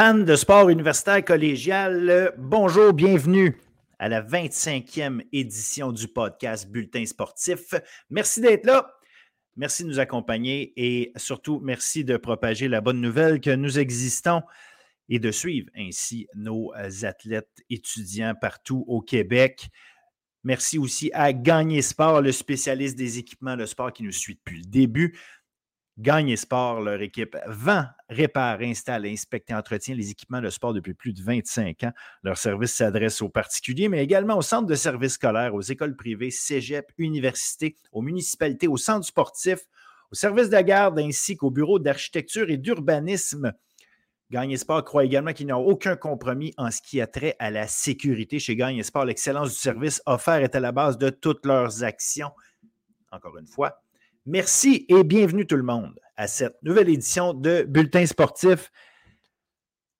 De sport universitaire collégial, bonjour, bienvenue à la 25e édition du podcast Bulletin sportif. Merci d'être là. Merci de nous accompagner et surtout merci de propager la bonne nouvelle que nous existons et de suivre ainsi nos athlètes étudiants partout au Québec. Merci aussi à Gagner Sport, le spécialiste des équipements de sport qui nous suit depuis le début. Gagne Sport, leur équipe vend, répare, installe, inspecte et entretient les équipements de sport depuis plus de 25 ans. Leur service s'adresse aux particuliers, mais également aux centres de services scolaires, aux écoles privées, cégep, universités, aux municipalités, aux centres sportifs, aux services de garde ainsi qu'aux bureaux d'architecture et d'urbanisme. Gagne Sport croit également qu'il n'y a aucun compromis en ce qui a trait à la sécurité. Chez Gagne Sport, l'excellence du service offert est à la base de toutes leurs actions. Encore une fois, Merci et bienvenue tout le monde à cette nouvelle édition de Bulletin sportif.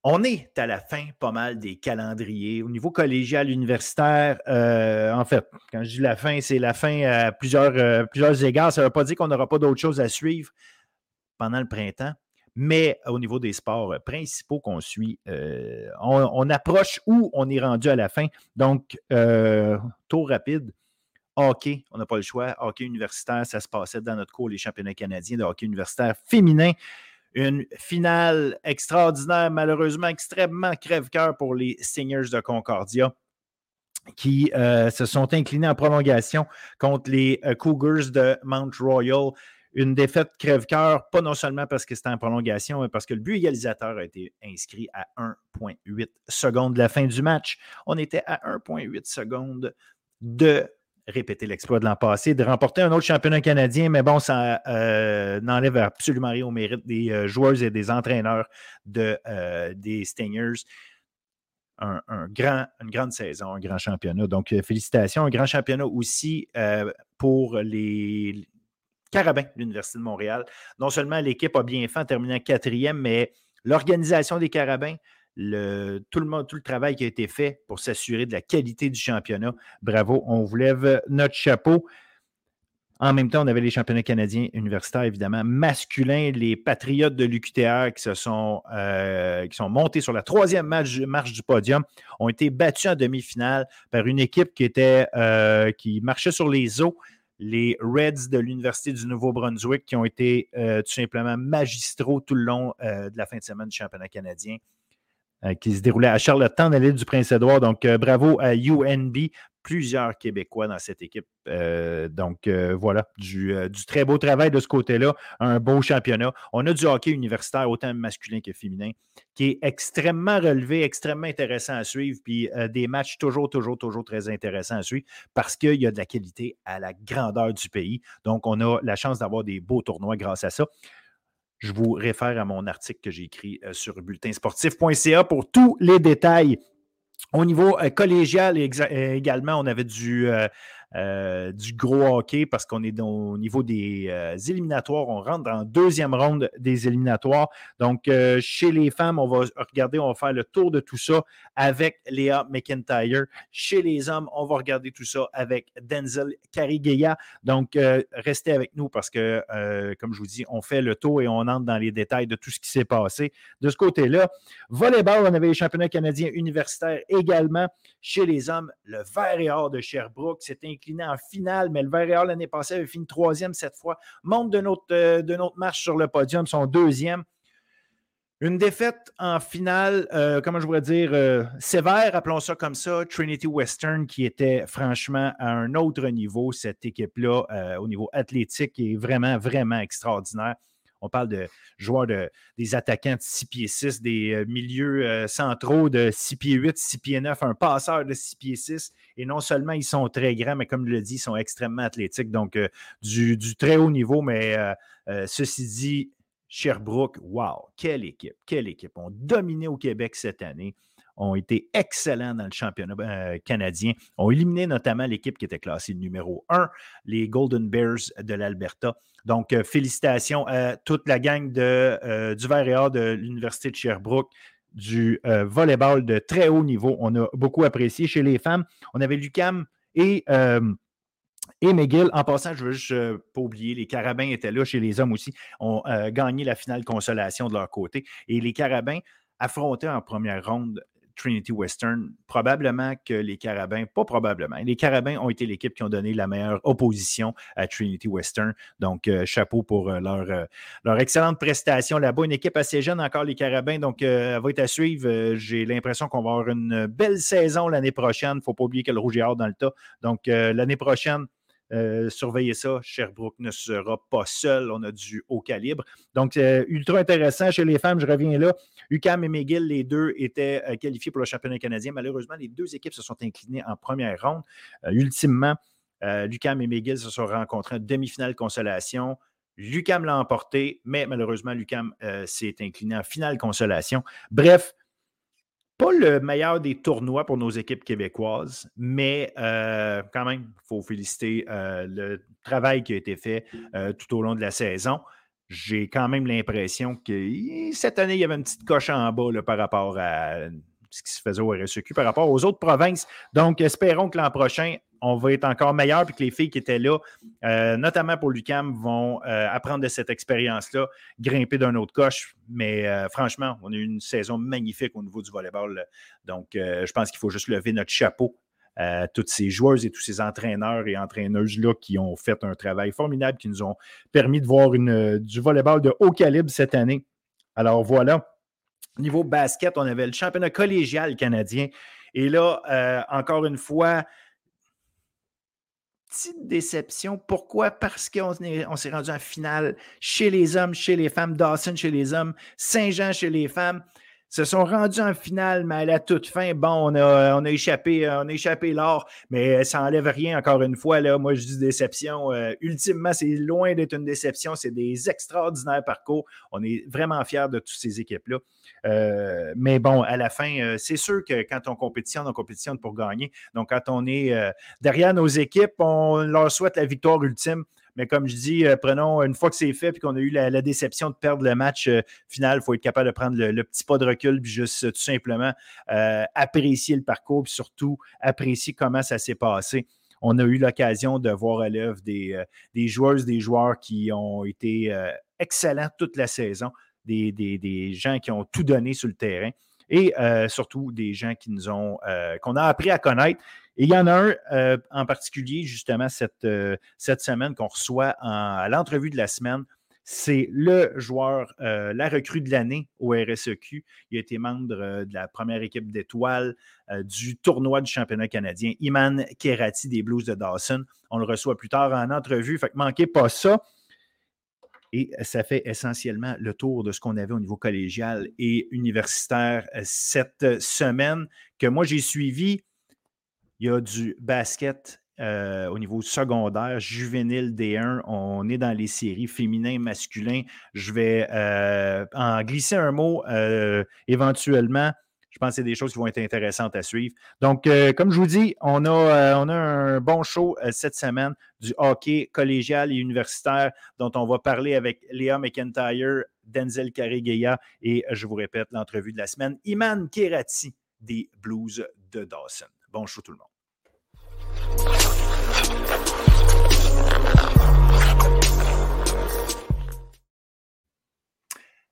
On est à la fin pas mal des calendriers au niveau collégial, universitaire. Euh, en fait, quand je dis la fin, c'est la fin à plusieurs, euh, égards. Ça ne veut pas dire qu'on n'aura pas d'autres choses à suivre pendant le printemps. Mais au niveau des sports principaux qu'on suit, euh, on, on, approche où on est rendu à la fin. Donc, tour rapide hockey, on n'a pas le choix. Hockey universitaire, ça se passait dans notre cours, les championnats canadiens de hockey universitaire féminin. Une finale extraordinaire, malheureusement extrêmement crève-cœur pour les Singers de Concordia qui euh, se sont inclinés en prolongation contre les euh, Cougars de Mount Royal. Une défaite crève-cœur, pas non seulement parce que c'était en prolongation, mais parce que le but égalisateur a été inscrit à 1,8 secondes de la fin du match. On était à 1,8 secondes de répéter l'exploit de l'an passé, de remporter un autre championnat canadien, mais bon, ça euh, n'enlève absolument rien au mérite des euh, joueurs et des entraîneurs euh, des Stingers. Une grande saison, un grand championnat. Donc, félicitations. Un grand championnat aussi pour les Carabins de l'Université de Montréal. Non seulement l'équipe a bien fait en terminant quatrième, mais l'organisation des Carabins, tout, le travail qui a été fait pour s'assurer de la qualité du championnat. Bravo, on vous lève notre chapeau. En même temps, on avait les championnats canadiens universitaires, évidemment, masculins, les Patriotes de l'UQTR qui, se sont, euh, qui sont montés sur la troisième marche, du podium, ont été battus en demi-finale par une équipe euh, qui marchait sur les eaux, les Reds de l'Université du Nouveau-Brunswick, qui ont été euh, tout simplement magistraux tout le long de la fin de semaine du championnat canadien. Euh, qui se déroulait à Charlottetown, dans l'île du Prince-Édouard. Donc, euh, bravo à UNB, plusieurs Québécois dans cette équipe. Euh, donc, voilà, du, très beau travail de ce côté-là, un beau championnat. On a du hockey universitaire, autant masculin que féminin, qui est extrêmement relevé, extrêmement intéressant à suivre, puis des matchs toujours, toujours, toujours très intéressants à suivre parce qu'il y a de la qualité à la grandeur du pays. Donc, on a la chance d'avoir des beaux tournois grâce à ça. Je vous réfère à mon article que j'ai écrit euh, sur bulletinsportif.ca pour tous les détails. Au niveau euh, collégial également, on avait du, euh, du gros hockey parce qu'on est au niveau des euh, éliminatoires. On rentre dans la deuxième ronde des éliminatoires. Donc, euh, chez les femmes, on va regarder, on va faire le tour de tout ça avec Léa McIntyre. Chez les hommes, on va regarder tout ça avec Denzel Carigueya. Donc, restez avec nous parce que, comme je vous dis, on fait le tour et on entre dans les détails de tout ce qui s'est passé. De ce côté-là, volleyball, on avait les championnats canadiens universitaires également. Chez les hommes, le vert et or de Sherbrooke, c'était incliné en finale, mais le Vert l'année passée avait fini troisième cette fois. Monte de notre, euh, de notre marche sur le podium, son deuxième. Une défaite en finale, euh, comment je pourrais dire, euh, sévère, appelons ça comme ça. Trinity Western, qui était franchement à un autre niveau, cette équipe-là, au niveau athlétique, est vraiment, vraiment extraordinaire. On parle de joueurs de, des attaquants de 6 pieds 6, des euh, milieux euh, centraux de 6 pieds 8, 6 pieds 9, un passeur de 6 pieds 6. Et non seulement ils sont très grands, mais comme je le dis, ils sont extrêmement athlétiques. Donc, euh, du, très haut niveau. Mais ceci dit, Sherbrooke, wow, quelle équipe, quelle équipe. On dominé au Québec cette année ont été excellents dans le championnat canadien, ont éliminé notamment l'équipe qui était classée numéro 1, les Golden Bears de l'Alberta. Donc, euh, félicitations à toute la gang de, euh, du Vert de l'Université de Sherbrooke, du euh, volleyball de très haut niveau. On a beaucoup apprécié. Chez les femmes, on avait Lucam et, et McGill. En passant, je veux juste pas oublier, les Carabins étaient là chez les hommes aussi, ont gagné la finale consolation de leur côté. Et les Carabins, affronté en première ronde Trinity Western, probablement que les Carabins, pas probablement, les Carabins ont été l'équipe qui ont donné la meilleure opposition à Trinity Western. Donc, euh, chapeau pour euh, leur, euh, leur excellente prestation là-bas. Une équipe assez jeune encore, les Carabins, donc elle va être à suivre. J'ai l'impression qu'on va avoir une belle saison l'année prochaine. Il ne faut pas oublier que le Rouge est hors dans le tas. Donc, l'année prochaine, euh, surveillez ça. Sherbrooke ne sera pas seul. On a du haut calibre. Donc, euh, ultra intéressant chez les femmes. Je reviens là. UCAM et McGill, les deux étaient euh, qualifiés pour le championnat canadien. Malheureusement, les deux équipes se sont inclinées en première ronde. ultimement, l'UCAM et McGill se sont rencontrés en demi-finale consolation. L'UCAM l'a emporté, mais malheureusement, l'UCAM s'est incliné en finale consolation. Bref, pas le meilleur des tournois pour nos équipes québécoises, mais euh, quand même, il faut féliciter euh, le travail qui a été fait euh, tout au long de la saison. J'ai quand même l'impression que cette année, il y avait une petite coche en bas par rapport à ce qui se faisait au RSEQ, par rapport aux autres provinces. Donc, espérons que l'an prochain, on va être encore meilleur, puis que les filles qui étaient là, euh, notamment pour l'UCAM, vont euh, apprendre de cette expérience-là, grimper d'un autre coche. Mais euh, franchement, on a eu une saison magnifique au niveau du volleyball. Donc, je pense qu'il faut juste lever notre chapeau à toutes ces joueuses et tous ces entraîneurs et entraîneuses-là qui ont fait un travail formidable, qui nous ont permis de voir une, du volleyball de haut calibre cette année. Alors voilà. Niveau basket, on avait le championnat collégial canadien. Et là, encore une fois, petite déception. Pourquoi? Parce qu'on on s'est rendu en finale chez les hommes, chez les femmes, Dawson chez les hommes, Saint-Jean chez les femmes. Se sont rendus en finale, mais à la toute fin, bon, on a, on a échappé, on a échappé l'or, mais ça n'enlève rien, encore une fois. Là, moi, je dis déception. Euh, ultimement, c'est loin d'être une déception. C'est des extraordinaires parcours. On est vraiment fiers de toutes ces équipes-là. Euh, mais bon, à la fin, euh, c'est sûr que quand on compétitionne, on compétitionne pour gagner. Donc, quand on est euh, derrière nos équipes, on leur souhaite la victoire ultime. Mais comme je dis, prenons une fois que c'est fait et qu'on a eu la, déception de perdre le match final, il faut être capable de prendre le, petit pas de recul puis juste tout simplement apprécier le parcours puis surtout apprécier comment ça s'est passé on a eu l'occasion de voir à l'œuvre des, des, joueuses, des joueurs qui ont été excellents toute la saison des, gens qui ont tout donné sur le terrain et euh, surtout des gens euh, qu'on a appris à connaître. Et il y en a un euh, en particulier, justement, cette, cette semaine qu'on reçoit à l'entrevue de la semaine. C'est le joueur, la recrue de l'année au RSEQ. Il a été membre de la première équipe d'étoiles du tournoi du championnat canadien. Iman Kerati des Blues de Dawson. On le reçoit plus tard en entrevue. Fait que manquez pas ça. Et ça fait essentiellement le tour de ce qu'on avait au niveau collégial et universitaire euh, cette semaine que moi j'ai suivi. Il y a du basket euh, au niveau secondaire, juvénile D1. On est dans les séries féminin, masculin. Je vais euh, en glisser un mot éventuellement je pense que c'est des choses qui vont être intéressantes à suivre. Donc, euh, comme je vous dis, on a, euh, on a un bon show euh, cette semaine du hockey collégial et universitaire dont on va parler avec Léa McIntyre, Denzel Carregueya et, je vous répète, l'entrevue de la semaine, Iman Kerati des Blues de Dawson. Bon show tout le monde.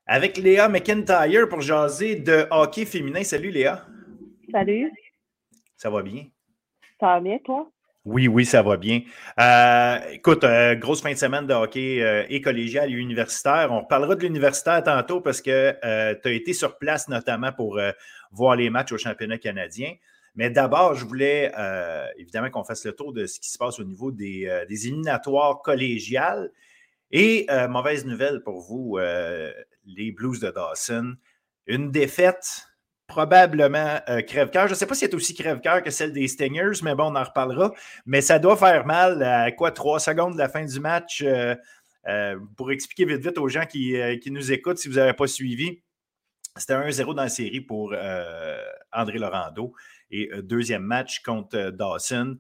Avec Léa McIntyre pour jaser de hockey féminin. Salut Léa. Salut. Ça va bien? Ça va bien, toi? Oui, oui, ça va bien. Euh, écoute, euh, grosse fin de semaine de hockey euh, et collégial et universitaire. On parlera de l'universitaire tantôt parce que tu as été sur place notamment pour voir les matchs au championnat canadien. Mais d'abord, je voulais évidemment qu'on fasse le tour de ce qui se passe au niveau des, des éliminatoires collégiales. Et mauvaise nouvelle pour vous, les Blues de Dawson. Une défaite probablement euh, crève-cœur. Je ne sais pas si c'est aussi crève-cœur que celle des Stingers, mais bon, on en reparlera. Mais ça doit faire mal à quoi, trois secondes de la fin du match. Euh, euh, pour expliquer vite vite aux gens qui, nous écoutent, si vous n'avez pas suivi, c'était 1-0 dans la série pour André Laurando. Et deuxième match contre Dawson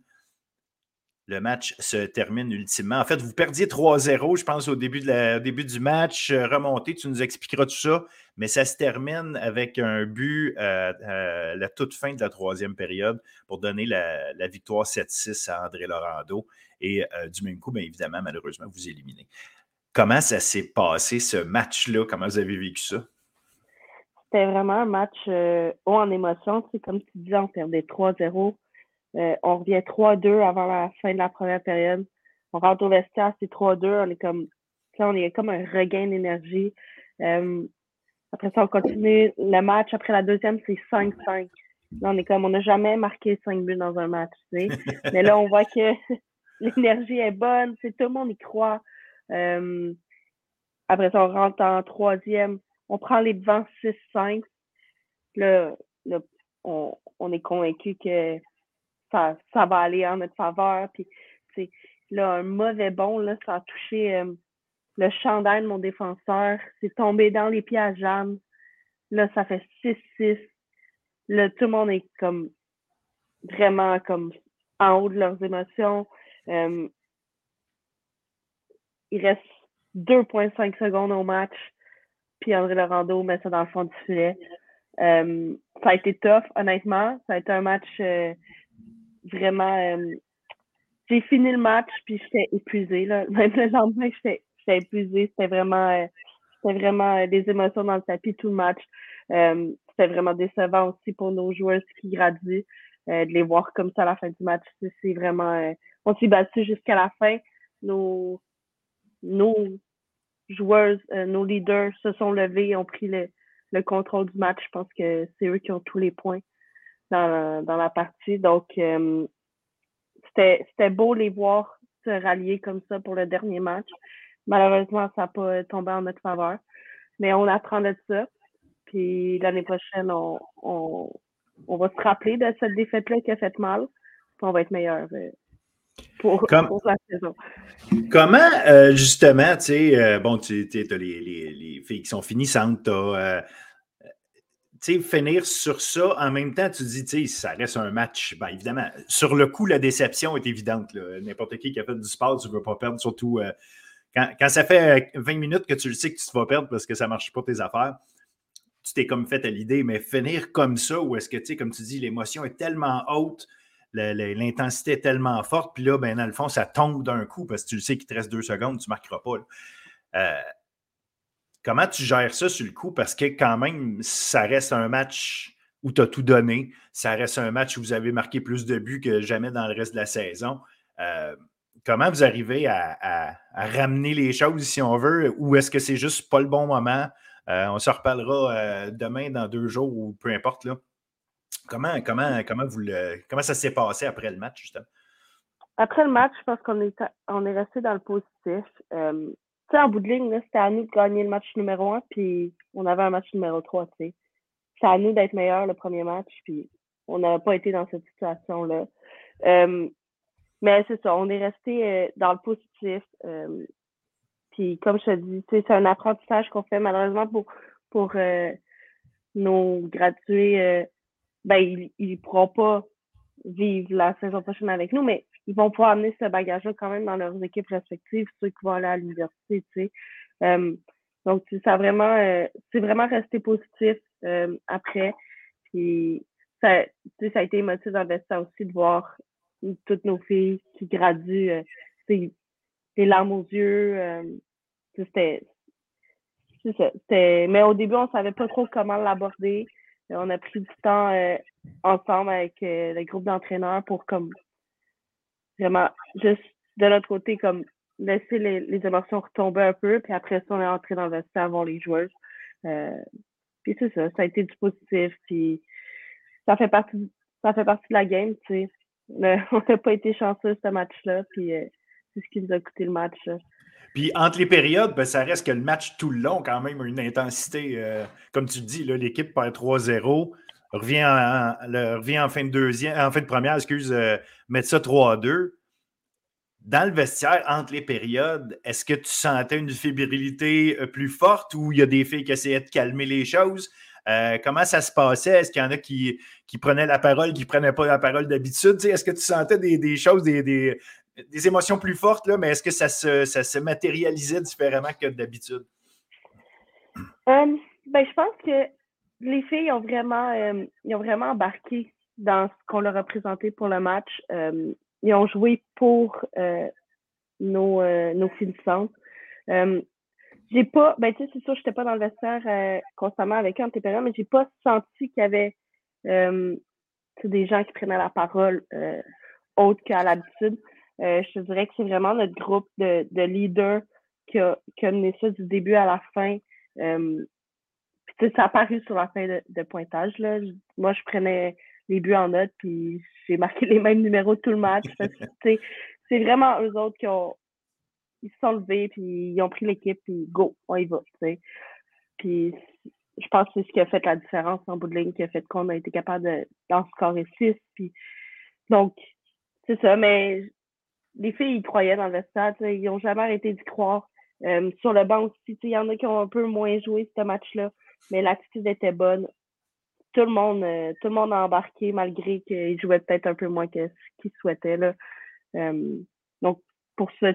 le match se termine ultimement. En fait, vous perdiez 3-0, je pense, au début, du match. Euh, remonté, tu nous expliqueras tout ça. Mais ça se termine avec un but à, euh, la toute fin de la troisième période pour donner la, victoire 7-6 à André Laurando. Et euh, du même coup, bien évidemment, malheureusement, vous éliminez. Comment ça s'est passé, ce match-là? Comment vous avez vécu ça? C'était vraiment un match haut en émotion. C'est comme tu disais, on perdait 3-0. on revient 3-2 avant la fin de la première période. On rentre au vestiaire, c'est 3-2. On est comme, on est comme un regain d'énergie. après ça, on continue le match. Après la deuxième, c'est 5-5. Là, on est comme, on n'a jamais marqué 5 buts dans un match, tu sais. Mais là, on voit que l'énergie est bonne, tout le monde y croit. Euh, après ça, on rentre en troisième, on prend les devants 6-5. Là, là on, on, est convaincu que ça, ça va aller en notre faveur. Puis, là, un mauvais bon, là, ça a touché euh, le chandail de mon défenseur. C'est tombé dans les pieds à Jeanne. Là, ça fait 6-6. Là, tout le monde est comme vraiment comme en haut de leurs émotions. Euh, il reste 2,5 secondes au match. Puis André Laurando met ça dans le fond du filet. Euh, ça a été tough, honnêtement. Ça a été un match euh, vraiment. Euh, j'ai fini le match, puis j'étais épuisée. Là. Même le lendemain, j'étais épuisée. C'était vraiment, c'était vraiment des émotions dans le tapis tout le match. c'était vraiment décevant aussi pour nos joueurs qui graduent. de les voir comme ça à la fin du match. C'est vraiment. on s'est battu jusqu'à la fin. Nos, nos joueuses, euh, nos leaders se sont levés et ont pris le, le contrôle du match. Je pense que c'est eux qui ont tous les points dans la, dans la partie. Donc, euh, c'était beau les voir se rallier comme ça pour le dernier match. Malheureusement, ça n'a pas tombé en notre faveur. Mais on apprend de ça. Puis l'année prochaine, on, on, on, va se rappeler de cette défaite-là qui a fait mal. On va être meilleur. Euh, pour, la saison. Comment, euh, justement, tu sais, euh, bon, tu as les, les, filles qui sont finissantes, tu euh, tu sais, finir sur ça, en même temps, tu dis, tu sais, ça reste un match. Bien, évidemment, sur le coup, la déception est évidente. N'importe qui qui a fait du sport, tu ne veux pas perdre, surtout quand, quand, ça fait 20 minutes que tu le sais que tu te vas perdre parce que ça ne marche pas tes affaires. Tu t'es comme fait à l'idée, mais finir comme ça, où est-ce que, tu sais, comme tu dis, l'émotion est tellement haute, l'intensité est tellement forte, puis là, ben, dans le fond, ça tombe d'un coup parce que tu le sais qu'il te reste deux secondes, tu ne marqueras pas. Euh, comment tu gères ça sur le coup? Parce que quand même, ça reste un match où tu as tout donné. Ça reste un match où vous avez marqué plus de buts que jamais dans le reste de la saison. Euh, comment vous arrivez à, ramener les choses, si on veut, ou est-ce que c'est juste pas le bon moment? Euh, on se reparlera demain, dans deux jours, ou peu importe. Là. Comment, comment, comment, vous comment ça s'est passé après le match, justement? Après le match, je pense qu'on est, on est resté dans le positif. Euh, tu sais, en bout de ligne, c'était à nous de gagner le match numéro un, puis on avait un match numéro trois, tu sais. C'est à nous d'être meilleurs le premier match, puis on n'a pas été dans cette situation-là. Euh, mais c'est ça, on est resté euh, dans le positif. puis comme je te dis, c'est un apprentissage qu'on fait malheureusement pour, pour nos gradués ben, ils ne pourront pas vivre la saison prochaine avec nous, mais ils vont pouvoir amener ce bagage-là quand même dans leurs équipes respectives, ceux qui vont aller à l'université, tu sais. Euh, donc, ça vraiment, euh, c'est vraiment resté positif euh, après. Puis, ça, ça a été émotif le aussi de voir toutes nos filles qui graduent, des larmes aux yeux. c'était, mais au début, on savait pas trop comment l'aborder. Euh, on a pris du temps euh, ensemble avec euh, le groupe d'entraîneurs pour comme vraiment juste de notre côté comme laisser les, les, émotions retomber un peu puis après ça on est entré dans le vestiaire avant les joueurs puis c'est ça ça a été du positif puis ça fait partie ça fait partie de la game tu sais. On n'a pas été chanceux ce match là puis c'est ce qui nous a coûté le match puis entre les périodes, ben, ça reste que le match tout le long, quand même, a une intensité. Euh, comme tu dis, l'équipe perd 3-0, revient en, revient en fin de deuxième, en fin de première, excuse, euh, mettre ça 3-2. Dans le vestiaire, entre les périodes, est-ce que tu sentais une fébrilité euh, plus forte ou il y a des filles qui essayaient de calmer les choses? comment ça se passait? Est-ce qu'il y en a qui, qui, prenaient la parole, qui ne prenaient pas la parole d'habitude? Est-ce que tu sentais des, choses, des, des émotions plus fortes, là, mais est-ce que ça se, matérialisait différemment que d'habitude? Euh, ben, je pense que les filles ont vraiment, euh, ont vraiment embarqué dans ce qu'on leur a présenté pour le match. Euh, ils ont joué pour nos, nos finissantes. j'ai pas, ben tu sais, c'est sûr, j'étais pas dans le vestiaire constamment avec eux en TPR, mais j'ai pas senti qu'il y avait des gens qui prenaient la parole autre qu'à l'habitude. Euh, je te dirais que c'est vraiment notre groupe de, de leaders qui a, qui a mené ça du début à la fin. Euh, puis, ça a paru sur la fin de, de pointage. Là. Moi, je prenais les buts en note, puis j'ai marqué les mêmes numéros tout le match. c'est vraiment eux autres qui ont, ils se sont levés, puis ils ont pris l'équipe, puis go, on y va. sais. Puis je pense que c'est ce qui a fait la différence en bout de ligne, qui a fait qu'on a été capable d'en scorer 6. Puis, donc, c'est ça, mais les filles, ils croyaient dans le vestiaire, ils n'ont jamais arrêté d'y croire. Euh, sur le banc aussi, il y en a qui ont un peu moins joué ce match-là, mais l'attitude était bonne. Tout le monde, euh, tout le monde a embarqué malgré qu'ils jouaient peut-être un peu moins que ce qu'ils souhaitaient. Là. Euh, donc, pour ça,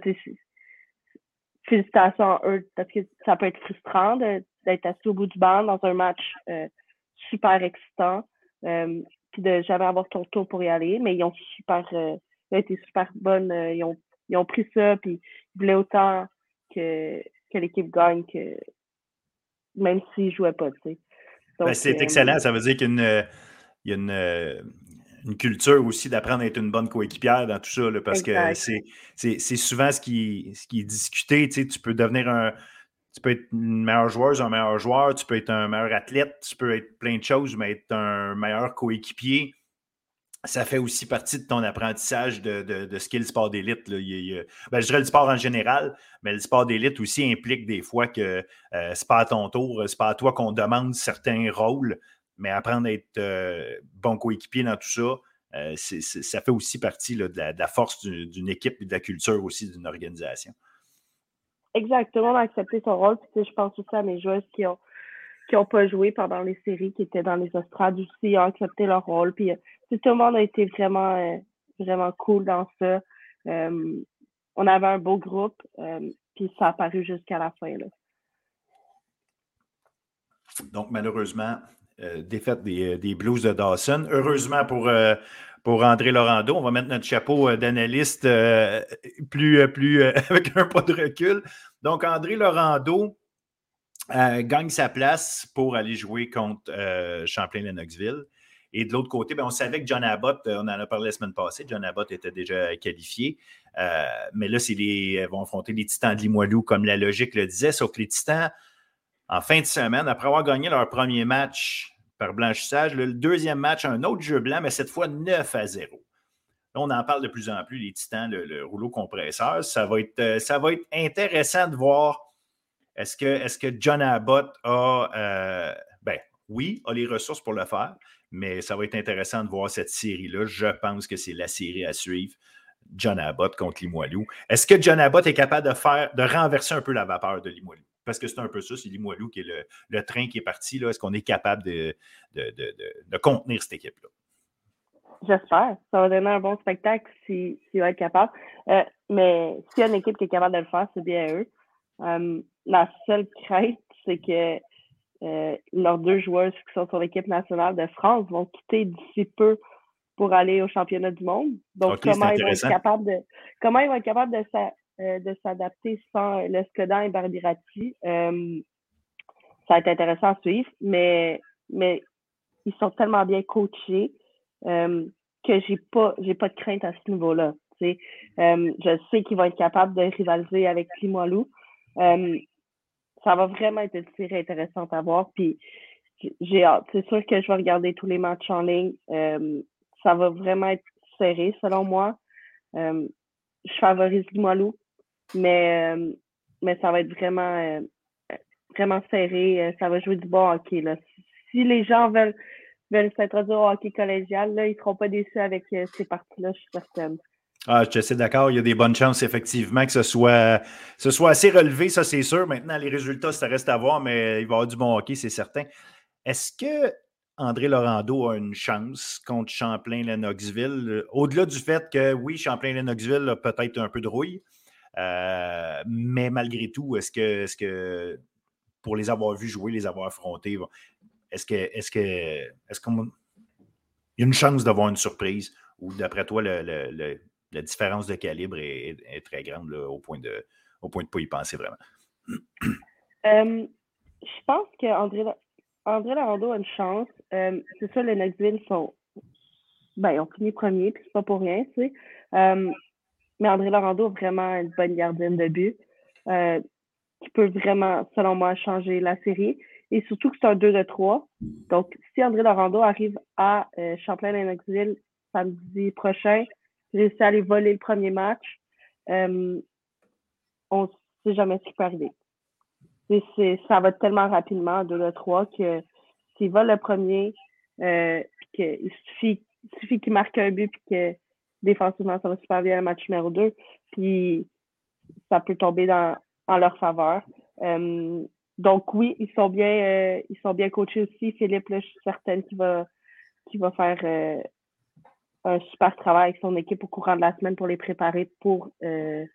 félicitations à eux parce que ça peut être frustrant d'être assis au bout du banc dans un match super excitant puis de jamais avoir ton tour pour y aller mais ils ont super euh, ont été super bonnes ils ont ils ont pris ça puis ils voulaient autant que que l'équipe gagne que même s'ils jouaient pas tu sais ben, c'est excellent ça veut dire qu'il y a a une une culture aussi d'apprendre à être une bonne coéquipière dans tout ça, parce que c'est souvent ce qui, ce qui est discuté. Tu, sais, tu peux devenir un. Tu peux être une meilleure joueuse, un meilleur joueur, tu peux être un meilleur athlète, tu peux être plein de choses, mais être un meilleur coéquipier, ça fait aussi partie de ton apprentissage de, de, ce qu'est le sport d'élite. Ben, je dirais le sport en général, mais le sport d'élite aussi implique des fois que euh, c'est pas à ton tour, c'est pas à toi qu'on demande certains rôles mais apprendre à être euh, bon coéquipier dans tout ça, euh, ça fait aussi partie de, la, force d'une équipe et de la culture aussi d'une organisation. Exactement, a accepté son rôle. je pense aussi à mes joueuses qui ont qui n'ont pas joué pendant les séries, qui étaient dans les estrades aussi, ont accepté leur rôle. Puis tout le monde a été vraiment, vraiment cool dans ça. on avait un beau groupe, puis ça a paru jusqu'à la fin. Donc, malheureusement, euh, défaite euh, des, Blues de Dawson. Heureusement pour, euh, pour André Laurando, on va mettre notre chapeau d'analyste plus, plus avec un pas de recul. Donc, André Laurando gagne sa place pour aller jouer contre Champlain-Lennoxville. Et de l'autre côté, ben, on savait que John Abbott, on en a parlé la semaine passée, John Abbott était déjà qualifié. mais là, c'est les, vont affronter les Titans de Limoilou, comme la logique le disait, sauf que les Titans en fin de semaine, après avoir gagné leur premier match par blanchissage, le deuxième match, un autre jeu blanc, mais cette fois 9 à 0. Là, on en parle de plus en plus, les Titans, le, rouleau compresseur. Ça va, être, euh, ça va être intéressant de voir est-ce que, est que John Abbott a, euh, ben oui, a les ressources pour le faire, mais ça va être intéressant de voir cette série-là. Je pense que c'est la série à suivre. John Abbott contre Limoilou. Est-ce que John Abbott est capable de faire, de renverser un peu la vapeur de Limoilou? parce que c'est un peu ça, c'est Limoilou qui est le, train qui est parti. Est-ce qu'on est capable de, de, contenir cette équipe-là? J'espère. Ça va donner un bon spectacle s'ils si, va être capable. Euh, mais s'il y a une équipe qui est capable de le faire, c'est bien eux. Euh, la seule crainte, c'est que euh, leurs deux joueurs qui sont sur l'équipe nationale de France vont quitter d'ici peu pour aller au championnat du monde. Donc, comment, ils vont être capables de, comment ils vont être capables de, euh, de s'adapter sans Lescodan et Barbirati. Euh, ça va être intéressant à suivre, mais, mais ils sont tellement bien coachés que j'ai pas j'ai pas de crainte à ce niveau-là. je sais qu'ils vont être capables de rivaliser avec Limoilou. Ça va vraiment être une série intéressante à voir. Puis j'ai hâte. C'est sûr que je vais regarder tous les matchs en ligne. ça va vraiment être serré selon moi. je favorise Limoilou mais, euh, mais ça va être vraiment, euh, vraiment serré. Euh, ça va jouer du bon hockey. Là. Si les gens veulent, veulent s'introduire au hockey collégial, là, ils ne seront pas déçus avec ces parties-là, je suis certaine. Ah, je suis d'accord. Il y a des bonnes chances, effectivement, que ce soit, ce soit assez relevé, ça, c'est sûr. Maintenant, les résultats, ça reste à voir, mais il va y avoir du bon hockey, c'est certain. Est-ce que André Laurando a une chance contre Champlain-Lennoxville? Au-delà du fait que, oui, Champlain-Lennoxville a peut-être un peu de rouille, euh, mais malgré tout, est-ce que, est que pour les avoir vus jouer, les avoir affrontés, est-ce que est-ce que est-ce y a une chance d'avoir une surprise ou d'après toi la différence de calibre est, très grande au point de au point de pas y penser vraiment? Euh, je pense qu'André André Larando a une chance. Euh, c'est ça, les Knoxville sont. Ben, ils ont fini premier, puis c'est pas pour rien, tu sais. Euh, mais André Larando a vraiment une bonne gardienne de but qui peut vraiment, selon moi, changer la série. Et surtout que c'est un 2 de 3. Donc, si André Larando arrive à Champlain-Lennoxville samedi prochain, réussit à aller voler le premier match, on ne sait jamais ce qui peut arriver ça va tellement rapidement, 2 le 3, que s'il va le premier, euh, il suffit, qu'il marque un but puis que défensivement, ça va super bien le match numéro 2. Puis ça peut tomber dans, en leur faveur. Euh, donc oui, ils sont bien euh, ils sont bien coachés aussi. Philippe, je suis certaine qu'il va qu'il va faire euh, un super travail avec son équipe au courant de la semaine pour les préparer pour les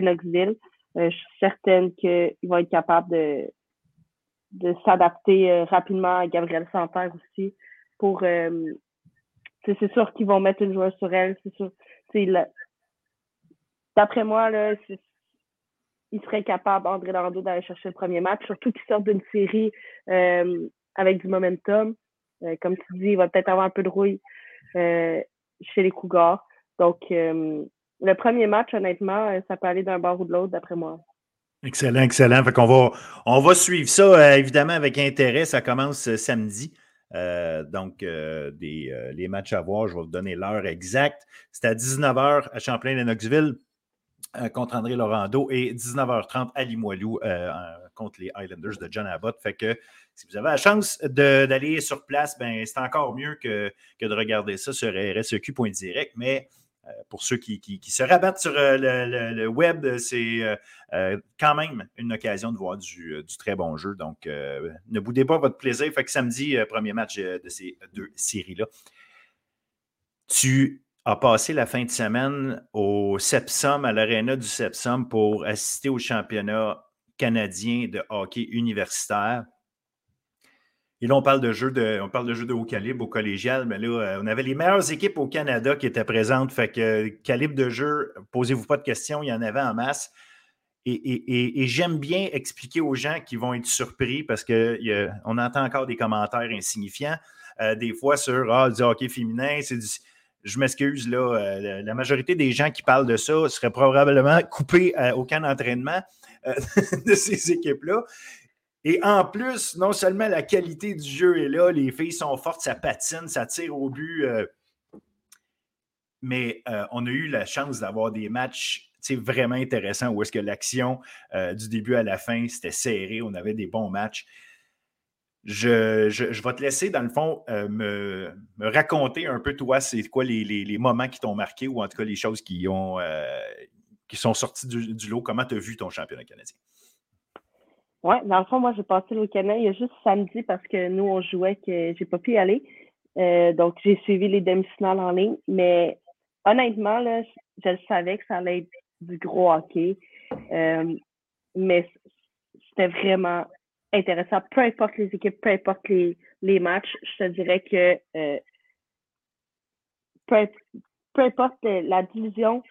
Knoxville. Euh, je suis certaine qu'ils vont être capables de, de s'adapter euh, rapidement à Gabriel Santerre aussi pour euh, c'est sûr qu'ils vont mettre une joueuse sur elle, c'est sûr. D'après moi, là, il serait capable, André Lando, d'aller chercher le premier match, surtout qu'il sort d'une série avec du momentum. comme tu dis, il va peut-être avoir un peu de rouille chez les Cougars. Donc, le premier match, honnêtement, euh, ça peut aller d'un bord ou de l'autre, d'après moi. Excellent, excellent. Fait qu'on va, on va suivre ça, euh, évidemment, avec intérêt. Ça commence euh, samedi. donc, les matchs à voir, je vais vous donner l'heure exacte. C'est à 19h à Champlain-Lennoxville contre André Laurando et 19h30 à Limoilou contre les Islanders de John Abbott. Fait que si vous avez la chance d'aller sur place, ben, c'est encore mieux que, que, de regarder ça sur rseq.direct. Mais euh, pour ceux qui, se rabattent sur euh, le, web, c'est euh, quand même une occasion de voir du, très bon jeu. Donc, ne boudez pas votre plaisir. Fait que samedi, premier match de ces deux séries-là. Tu as passé la fin de semaine au Sepsum, à l'aréna du Sepsum, pour assister au championnat canadien de hockey universitaire. Et là, on parle de jeux de, haut calibre au collégial, mais là, euh, on avait les meilleures équipes au Canada qui étaient présentes. Fait que calibre de jeu, posez-vous pas de questions, il y en avait en masse. Et, j'aime bien expliquer aux gens qui vont être surpris parce qu'on entend encore des commentaires insignifiants, euh, des fois sur ah, du hockey féminin, c'est je m'excuse, là, euh, la majorité des gens qui parlent de ça seraient probablement coupés au camp d'entraînement de ces équipes-là. Et en plus, non seulement la qualité du jeu est là, les filles sont fortes, ça patine, ça tire au but. Euh, mais euh, on a eu la chance d'avoir des matchs vraiment intéressants où est-ce que l'action euh, du début à la fin, c'était serré, on avait des bons matchs. Je, vais te laisser, dans le fond, me, raconter un peu, toi, c'est quoi les, moments qui t'ont marqué ou en tout cas les choses qui, ont, qui sont sorties du, du lot. Comment tu as vu ton championnat canadien? Oui, dans le fond, moi, j'ai passé le week-end. Il y a juste samedi parce que nous, on jouait que j'ai pas pu y aller. Euh, donc, j'ai suivi les demi-finales en ligne. Mais honnêtement, là, je, savais que ça allait être du gros hockey. Euh, mais c'était vraiment intéressant. Peu importe les équipes, peu importe les, les matchs, je te dirais que euh, peu, peu, importe la division,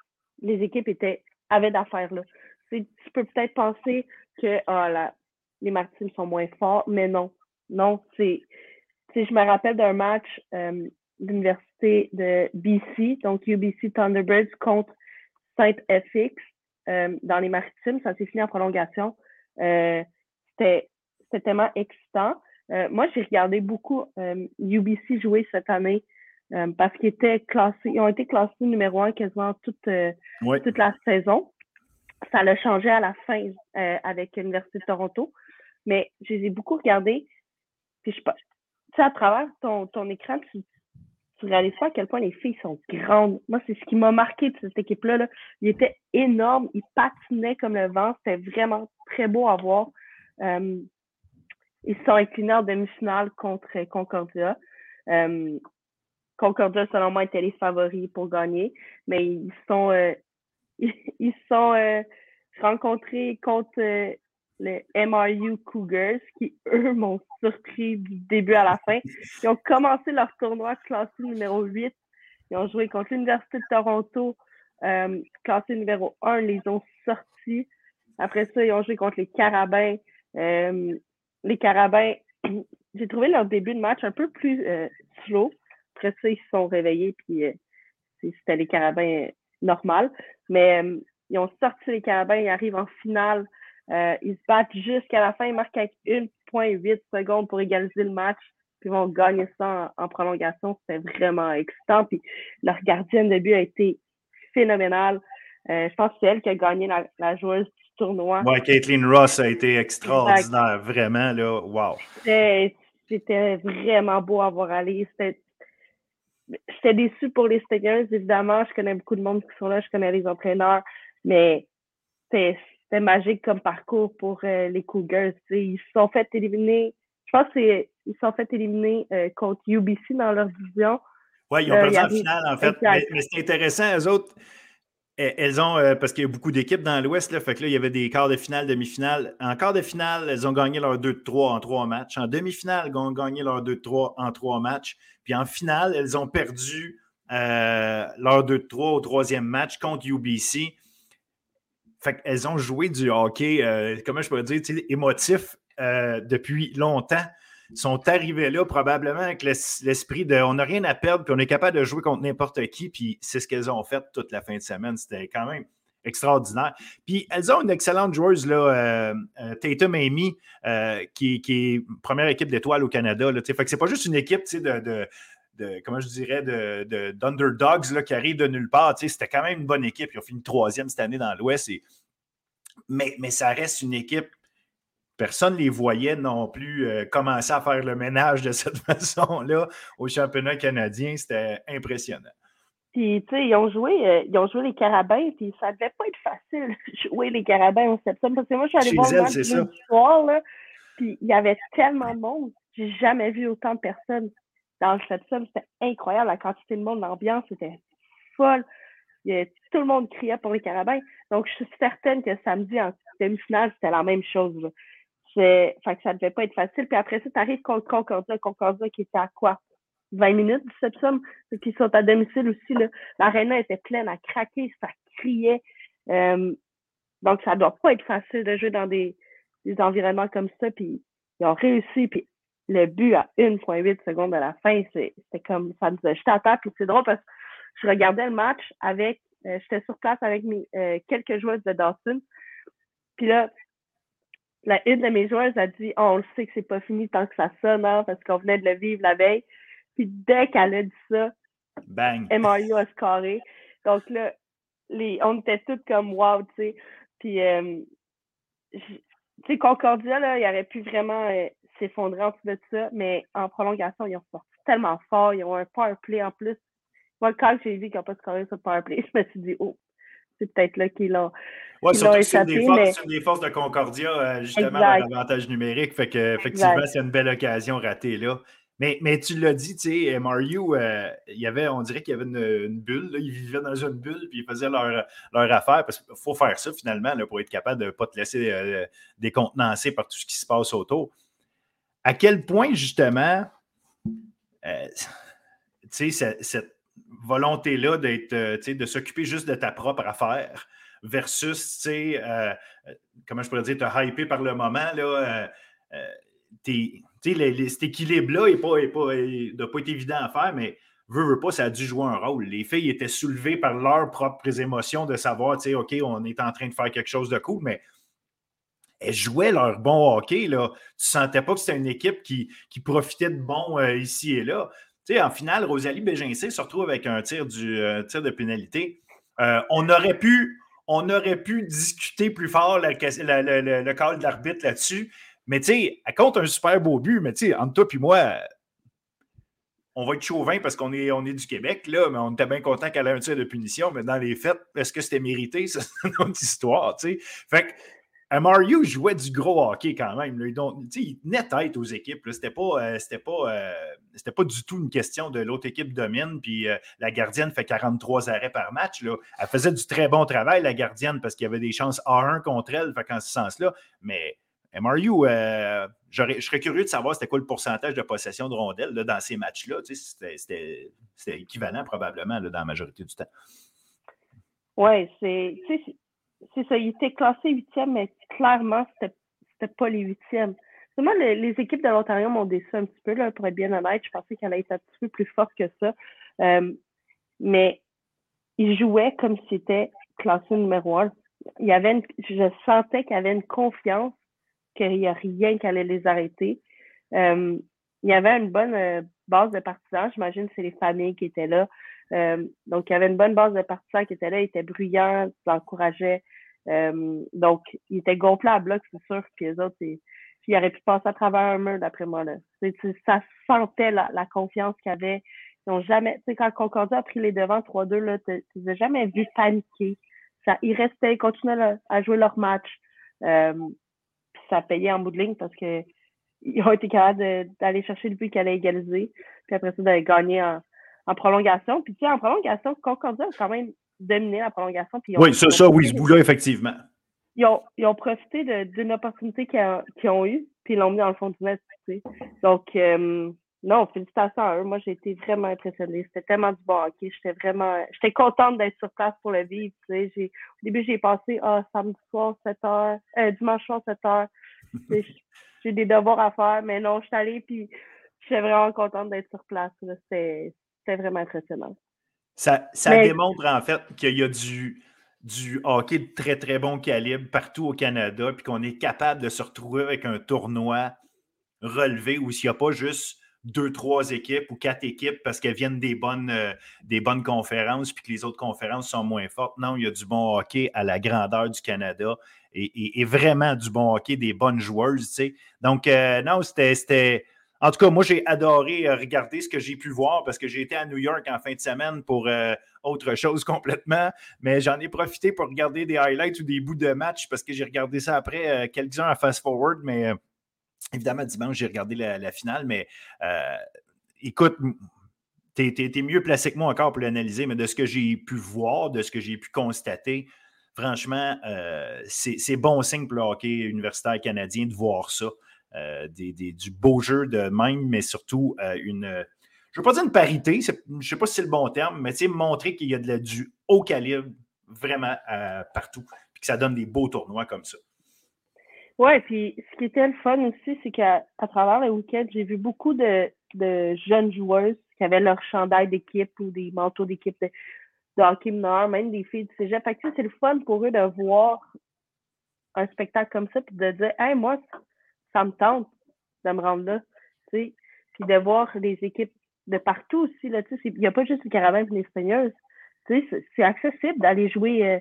les équipes étaient avaient d'affaires là. Tu peux peut-être penser que oh, la, les Martins sont moins forts, mais non. Non, c'est. Je me rappelle d'un match euh, d'université de BC, donc UBC Thunderbirds contre Saint-FX euh, dans les Maritimes. Ça s'est fini en prolongation. Euh, C'était tellement excitant. Euh, moi, j'ai regardé beaucoup UBC jouer cette année parce qu'ils étaient classés, ils ont été classés numéro un quasiment toute, toute la saison. Ça l'a changé à la fin avec l'Université de Toronto. Mais je les ai beaucoup regardés. Je tu sais, à travers ton, ton écran, tu, tu réalises pas à quel point les filles sont grandes. Moi, c'est ce qui m'a marqué de cette équipe-là. Là. Ils étaient énormes, ils patinaient comme le vent. C'était vraiment très beau à voir. Euh, ils sont inclinés en demi-finale contre Concordia. Euh, Concordia, selon moi, était les favoris pour gagner, mais ils sont euh, ils, sont euh, rencontrés contre les MRU Cougars, qui, eux, m'ont surpris du début à la fin. Ils ont commencé leur tournoi classé numéro 8. Ils ont joué contre l'Université de Toronto, euh, classé numéro 1. Ils les ont sortis. Après ça, ils ont joué contre les Carabins, les Carabins, j'ai trouvé leur début de match un peu plus slow. Après ça, ils se sont réveillés, puis c'était les Carabins normal. Mais ils ont sorti les Carabins, ils arrivent en finale. Ils se battent jusqu'à la fin, ils marquent avec 1,8 secondes pour égaliser le match puis vont gagner ça en, prolongation. C'était vraiment excitant. Puis leur gardienne de but a été phénoménale. Euh, je pense que c'est elle qui a gagné la, joueuse du tournoi. Oui, Caitlin Ross a été extraordinaire, vraiment, là, wow. C'était vraiment beau à voir aller. J'étais déçu pour les Stingers, évidemment. Je connais beaucoup de monde qui sont là, je connais les entraîneurs, mais c'était magique comme parcours pour euh, les Cougars. Ils se sont fait éliminer je pense qu'ils se sont fait éliminer euh, contre UBC dans leur division. Oui, ils ont euh, perdu en finale, en fait. Mais, c'est intéressant, eux autres. Eh, elles ont, euh, parce qu'il y a beaucoup d'équipes dans l'Ouest, là, fait que là, il y avait des quarts de finale, demi-finale. En quart de finale, elles ont gagné leur 2 3 en trois matchs. En demi-finale, elles ont gagné leur 2 3 en trois matchs. Puis en finale, elles ont perdu leur 2 3 au troisième match contre UBC. Fait qu'elles ont joué du hockey, comment je pourrais dire, émotif euh, depuis longtemps sont arrivés là probablement avec l'esprit de on n'a rien à perdre, puis on est capable de jouer contre n'importe qui, puis c'est ce qu'elles ont fait toute la fin de semaine. C'était quand même extraordinaire. Puis elles ont une excellente joueuse, là, euh, euh, Tatum Amy, qui, qui, est première équipe d'étoiles au Canada. Là, fait que c'est pas juste une équipe de, comment je dirais, d'underdogs de, qui arrivent de nulle part. C'était quand même une bonne équipe. Ils ont fini troisième cette année dans l'Ouest. Mais, mais ça reste une équipe personne ne les voyait non plus euh, commencer à faire le ménage de cette façon-là au championnat canadien. C'était impressionnant. Puis, tu sais, ils ont joué, euh, ils ont joué les Carabins, puis ça devait pas être facile jouer les Carabins au septembre. Parce que moi, je suis allée voir le match soir, là, puis il y avait tellement de monde. J'ai jamais vu autant de personnes dans le septembre. C'était incroyable, la quantité de monde, l'ambiance était folle. tout le monde criait pour les Carabins. Donc, je suis certaine que samedi, en demi-finale, c'était la même chose. Fait que ça devait pas être facile. Puis après ça, tu arrives contre Concordia. Concordia qui était à quoi? 20 minutes du septembre. Puis ils sont à domicile aussi. L'aréna était pleine à craquer, ça criait. Euh, donc, ça doit pas être facile de jouer dans des, des environnements comme ça. Puis ils ont réussi. Puis le but à 1,8 secondes à la fin, c'était comme ça nous a jeté à terre. Puis c'est drôle parce que je regardais le match avec, euh, j'étais sur place avec mes, euh, quelques joueuses de Dawson. Puis là, la une de mes joueuses a dit oh, on le sait que c'est pas fini tant que ça sonne, hein, parce qu'on venait de le vivre la veille. Puis dès qu'elle a dit ça, Bang. MRU a scoré. Donc là, les, on était toutes comme wow, tu sais. Puis, euh, tu sais, Concordia, là, il aurait pu vraiment euh, s'effondrer en dessous de ça, mais en prolongation, ils ont sorti tellement fort. Ils ont un power play en plus. Moi, quand j'ai vu qu'ils n'ont pas scoré sur le power play, je me suis dit, oh, c'est peut-être là qu'ils l'ont. Oui, surtout c'est des, des, forces de Concordia, euh, justement, leur avantage numérique. Fait que, effectivement, c'est une belle occasion ratée là. Mais, mais tu l'as dit, tu sais, Mario, euh, il y avait, on dirait qu'il y avait une, bulle. Là, ils vivaient dans une bulle puis ils faisaient leur, leur affaire. Parce qu'il faut faire ça finalement là, pour être capable de ne pas te laisser euh, décontenancer par tout ce qui se passe autour. À quel point, justement, sais, cette volonté-là euh, de s'occuper juste de ta propre affaire versus, tu sais, euh, euh, comment je pourrais dire, te hyper par le moment, là, cet équilibre-là n'a pas, pas, pas été évident à faire, mais veut, veut pas, ça a dû jouer un rôle. Les filles étaient soulevées par leurs propres émotions de savoir, tu sais, OK, on est en train de faire quelque chose de cool, mais elles jouaient leur bon hockey. Là. Tu sentais pas que c'était une équipe qui, qui profitait de bon ici et là. En finale, Rosalie Bégincé se retrouve avec un tir, du, euh, tir de pénalité. Euh, on, aurait pu, on aurait pu discuter plus fort le call de l'arbitre là-dessus. Mais tu sais, elle compte un super beau but, mais tu sais, entre toi et moi, on va être chauvin parce qu'on est, on est du Québec, là, mais on était bien content qu'elle ait un tir de punition. Mais dans les faits, est-ce que c'était mérité? C'est une autre histoire, tu sais. Fait que MRU jouait du gros hockey quand même. il tenait tête aux équipes. C'était pas, euh, pas, euh, pas du tout une question de l'autre équipe domine. Puis euh, la gardienne fait 43 arrêts par match. Là. Elle faisait du très bon travail, la gardienne, parce qu'il y avait des chances A1 contre elle. Fait en ce sens-là. Mais MRU, je serais curieux de savoir c'était quoi le pourcentage de possession de rondelles dans ces matchs-là. C'était équivalent probablement dans la majorité du temps. Oui, c'est c'est ça, il était classé huitième, mais clairement, c'était pas les huitièmes. Moi, les, équipes de l'Ontario m'ont déçu un petit peu, là, pour être bien honnête. Je pensais qu'elle allait être un petit peu plus forte que ça. Euh, mais ils jouaient comme si c'était classé numéro un. Il y avait je sentais qu'il y avait une confiance qu'il n'y a rien qui allait les arrêter. Euh, il y avait une bonne euh, base de partisans. J'imagine que c'est les familles qui étaient là. Euh, donc, il y avait une bonne base de partisans qui étaient là. Ils étaient bruyants, ils encourageaient. donc, ils étaient gonflés à bloc, c'est sûr. Puis les autres, ils, ils auraient pu passer à travers un mur, d'après moi. Là. Ça sentait la, confiance qu'il y avait. Ils n'ont jamais, tu sais, quand Concordia a pris les devants 3-2, tu les as jamais vus paniquer. Ils restaient, ils continuaient à jouer leur match. Euh, ça payait en bout de ligne parce que ils ont été capables d'aller chercher le but qu'elle a égalisé. Puis après ça, d'aller gagner en, prolongation. Puis tu sais, en prolongation, Concordia a quand même dominé la prolongation. Puis oui, ça, ça, oui, ce bout-là, effectivement. Ils ont, ils ont profité d'une opportunité qu'ils ont eue, puis ils l'ont mis dans le fond du net. Tu sais. Donc, euh, non, félicitations à eux. Moi, j'ai été vraiment impressionnée. C'était tellement du bon hockey. J'étais vraiment. J'étais contente d'être sur place pour le vivre. Tu sais. Au début, j'ai passé ah, samedi soir, 7 h, euh, dimanche soir, 7 h. j'ai des devoirs à faire, mais non, je suis allée puis j'étais vraiment contente d'être sur place. C'était vraiment impressionnant. Ça, ça démontre en fait qu'il y a du, du hockey de très très bon calibre partout au Canada, puis qu'on est capable de se retrouver avec un tournoi relevé où s'il n'y a pas juste deux, trois équipes ou quatre équipes parce qu'elles viennent des bonnes, euh, des bonnes conférences puis que les autres conférences sont moins fortes. Non, il y a du bon hockey à la grandeur du Canada et, vraiment du bon hockey, des bonnes joueuses. Tu sais. Donc, euh, non, c'était. En tout cas, moi, j'ai adoré euh, regarder ce que j'ai pu voir parce que j'ai été à New York en fin de semaine pour autre chose complètement, mais j'en ai profité pour regarder des highlights ou des bouts de match parce que j'ai regardé ça après, quelques-uns à fast-forward, mais Évidemment, dimanche, j'ai regardé la, finale, mais euh, écoute, tu es, mieux placé que moi encore pour l'analyser, mais de ce que j'ai pu voir, de ce que j'ai pu constater, franchement, euh, c'est bon signe pour le hockey universitaire canadien de voir ça. Euh, du beau jeu de même, mais surtout une. Je ne veux pas dire une parité, je ne sais pas si c'est le bon terme, mais montrer qu'il y a de la, du haut calibre vraiment partout, puis que ça donne des beaux tournois comme ça. Ouais, puis ce qui était le fun aussi, c'est qu'à travers le week-end, j'ai vu beaucoup de, de jeunes joueuses qui avaient leur chandail d'équipe ou des manteaux d'équipe de, de, hockey mineur, même des filles du cégep. Fait que c'est le fun pour eux de voir un spectacle comme ça puis de dire Hey, moi, ça me tente de me rendre là. Tu sais. Puis de voir les équipes de partout aussi. Là, tu sais, il n'y a pas juste les Caravans et les sais, c'est accessible d'aller jouer euh,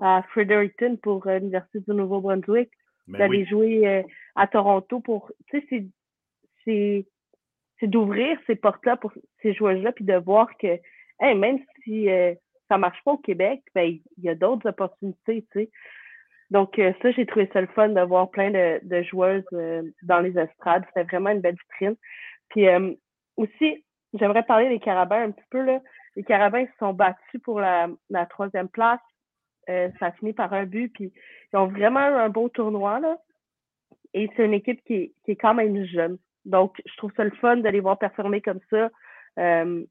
à Fredericton pour euh, l'Université du Nouveau-Brunswick ben d'aller jouer euh, à Toronto pour. Tu sais, c'est d'ouvrir ces portes-là pour ces joueurs-là, puis de voir que même si ça ne marche pas au Québec, ben, il y a d'autres opportunités, tu sais. Donc, euh, ça, j'ai trouvé ça le fun de voir plein de, joueuses dans les estrades. C'était vraiment une belle vitrine. Puis aussi, j'aimerais parler des Carabins un petit peu. Là. Les Carabins se sont battus pour la, troisième place. Euh, ça a fini par un but. Puis ils ont vraiment un beau tournoi. Là. Et c'est une équipe qui est, qui est, quand même jeune. Donc, je trouve ça le fun de les voir performer comme ça. Euh,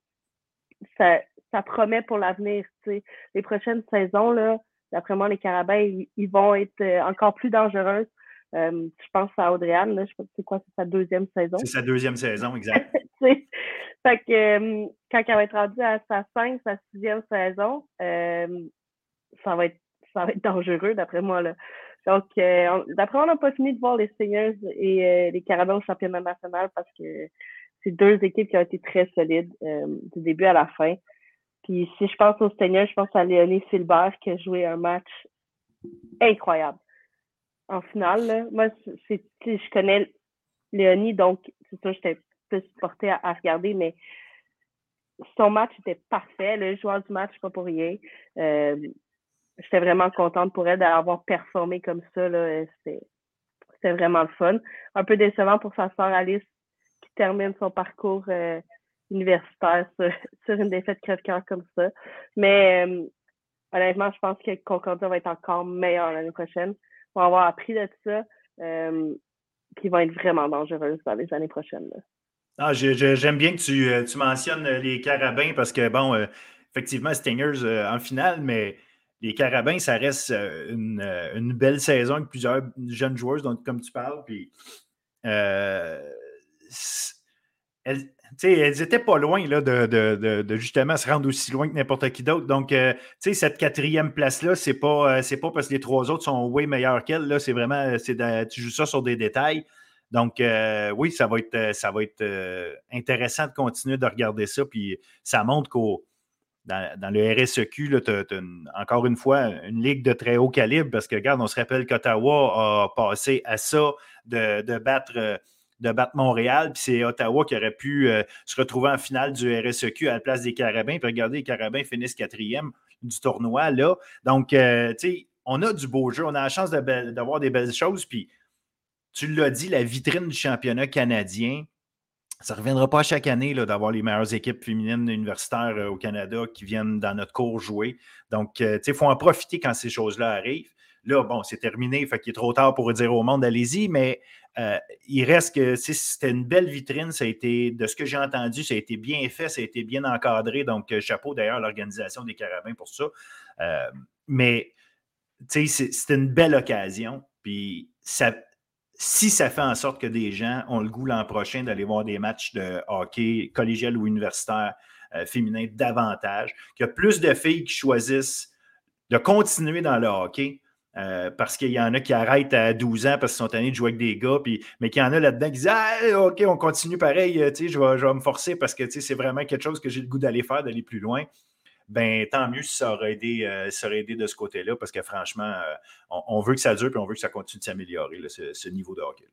ça, ça promet pour l'avenir. Les prochaines saisons, là, d'après moi, les Carabins, ils, vont être euh, encore plus dangereuses. je pense à Audrey-Anne, je sais pas c'est quoi, c'est sa deuxième saison? C'est sa deuxième saison, exact. fait que quand elle va être rendue à sa cinq, sa sixième saison, ça va être ça va être dangereux d'après moi là. Donc euh, d'après moi on n'a pas fini de voir les Seigneurs et euh, les Carabins au championnat national parce que c'est deux équipes qui ont été très solides euh, du début à la fin. Puis si je pense aux Seigneurs, je pense à Léonie Silbert qui a joué un match incroyable. En finale, moi c'est je connais Léonie donc c'est ça j'étais plus portée à, à, regarder mais son match était parfait. Le joueur du match, pas pour rien j'étais vraiment contente pour elle d'avoir performé comme ça. C'était vraiment le fun. Un peu décevant pour sa sœur Alice qui termine son parcours euh, universitaire sur, une défaite crève-cœur comme ça. Mais euh, honnêtement, je pense que Concordia va être encore meilleur l'année prochaine. Ils vont avoir appris de ça. Euh, ils vont être vraiment dangereux dans les années prochaines. Ah, j'aime bien que tu, tu, mentionnes les carabins parce que, bon, effectivement, Stingers en finale, mais les Carabins, ça reste une, belle saison avec plusieurs jeunes joueurs, donc, comme tu parles. Puis, elles, elles étaient pas loin là, de, justement se rendre aussi loin que n'importe qui d'autre. Donc, euh, cette quatrième place-là, c'est pas, euh, pas parce que les trois autres sont way meilleurs qu'elle. C'est vraiment, tu joues ça sur des détails. Donc, euh, oui, ça va être, ça va être intéressant de continuer de regarder ça. Puis, ça montre qu'au dans, le RSEQ, as, encore une fois une ligue de très haut calibre parce que, regarde, on se rappelle qu'Ottawa a passé à ça de, de battre de battre Montréal, puis c'est Ottawa qui aurait pu euh, se retrouver en finale du RSEQ à la place des Carabins. Puis regardez, les Carabins finissent quatrième du tournoi là. Donc, euh, tu sais, on a du beau jeu, on a la chance d'avoir des belles choses. Puis, tu l'as dit, la vitrine du championnat canadien, ça ne reviendra pas chaque année d'avoir les meilleures équipes féminines universitaires euh, au Canada qui viennent dans notre cours jouer. Donc, tu sais, il faut en profiter quand ces choses-là arrivent. Là, bon, c'est terminé, fait qu'il est trop tard pour dire au monde, allez-y, mais euh, il reste que c'était une belle vitrine. Ça a été, de ce que j'ai entendu, ça a été bien fait, ça a été bien encadré. Donc, euh, chapeau d'ailleurs à l'organisation des Carabins pour ça. Euh, mais, c'était une belle occasion. Puis, si ça fait en sorte que des gens ont le goût l'an prochain d'aller voir des matchs de hockey collégial ou universitaire féminin davantage, qu'il y a plus de filles qui choisissent de continuer dans le hockey euh, parce qu'il y en a qui arrêtent à 12 ans parce qu'ils sont tannés de jouer avec des gars, puis, mais qu'il y en a là-dedans qui disent ah, OK, on continue pareil, euh, je vais, je vais me forcer parce que c'est vraiment quelque chose que j'ai le goût d'aller faire, d'aller plus loin. Ben, tant mieux si ça aurait aidé, euh, ça aurait aidé de ce côté-là, parce que franchement, on, veut que ça dure, puis on veut que ça continue de s'améliorer, ce, niveau de hockey.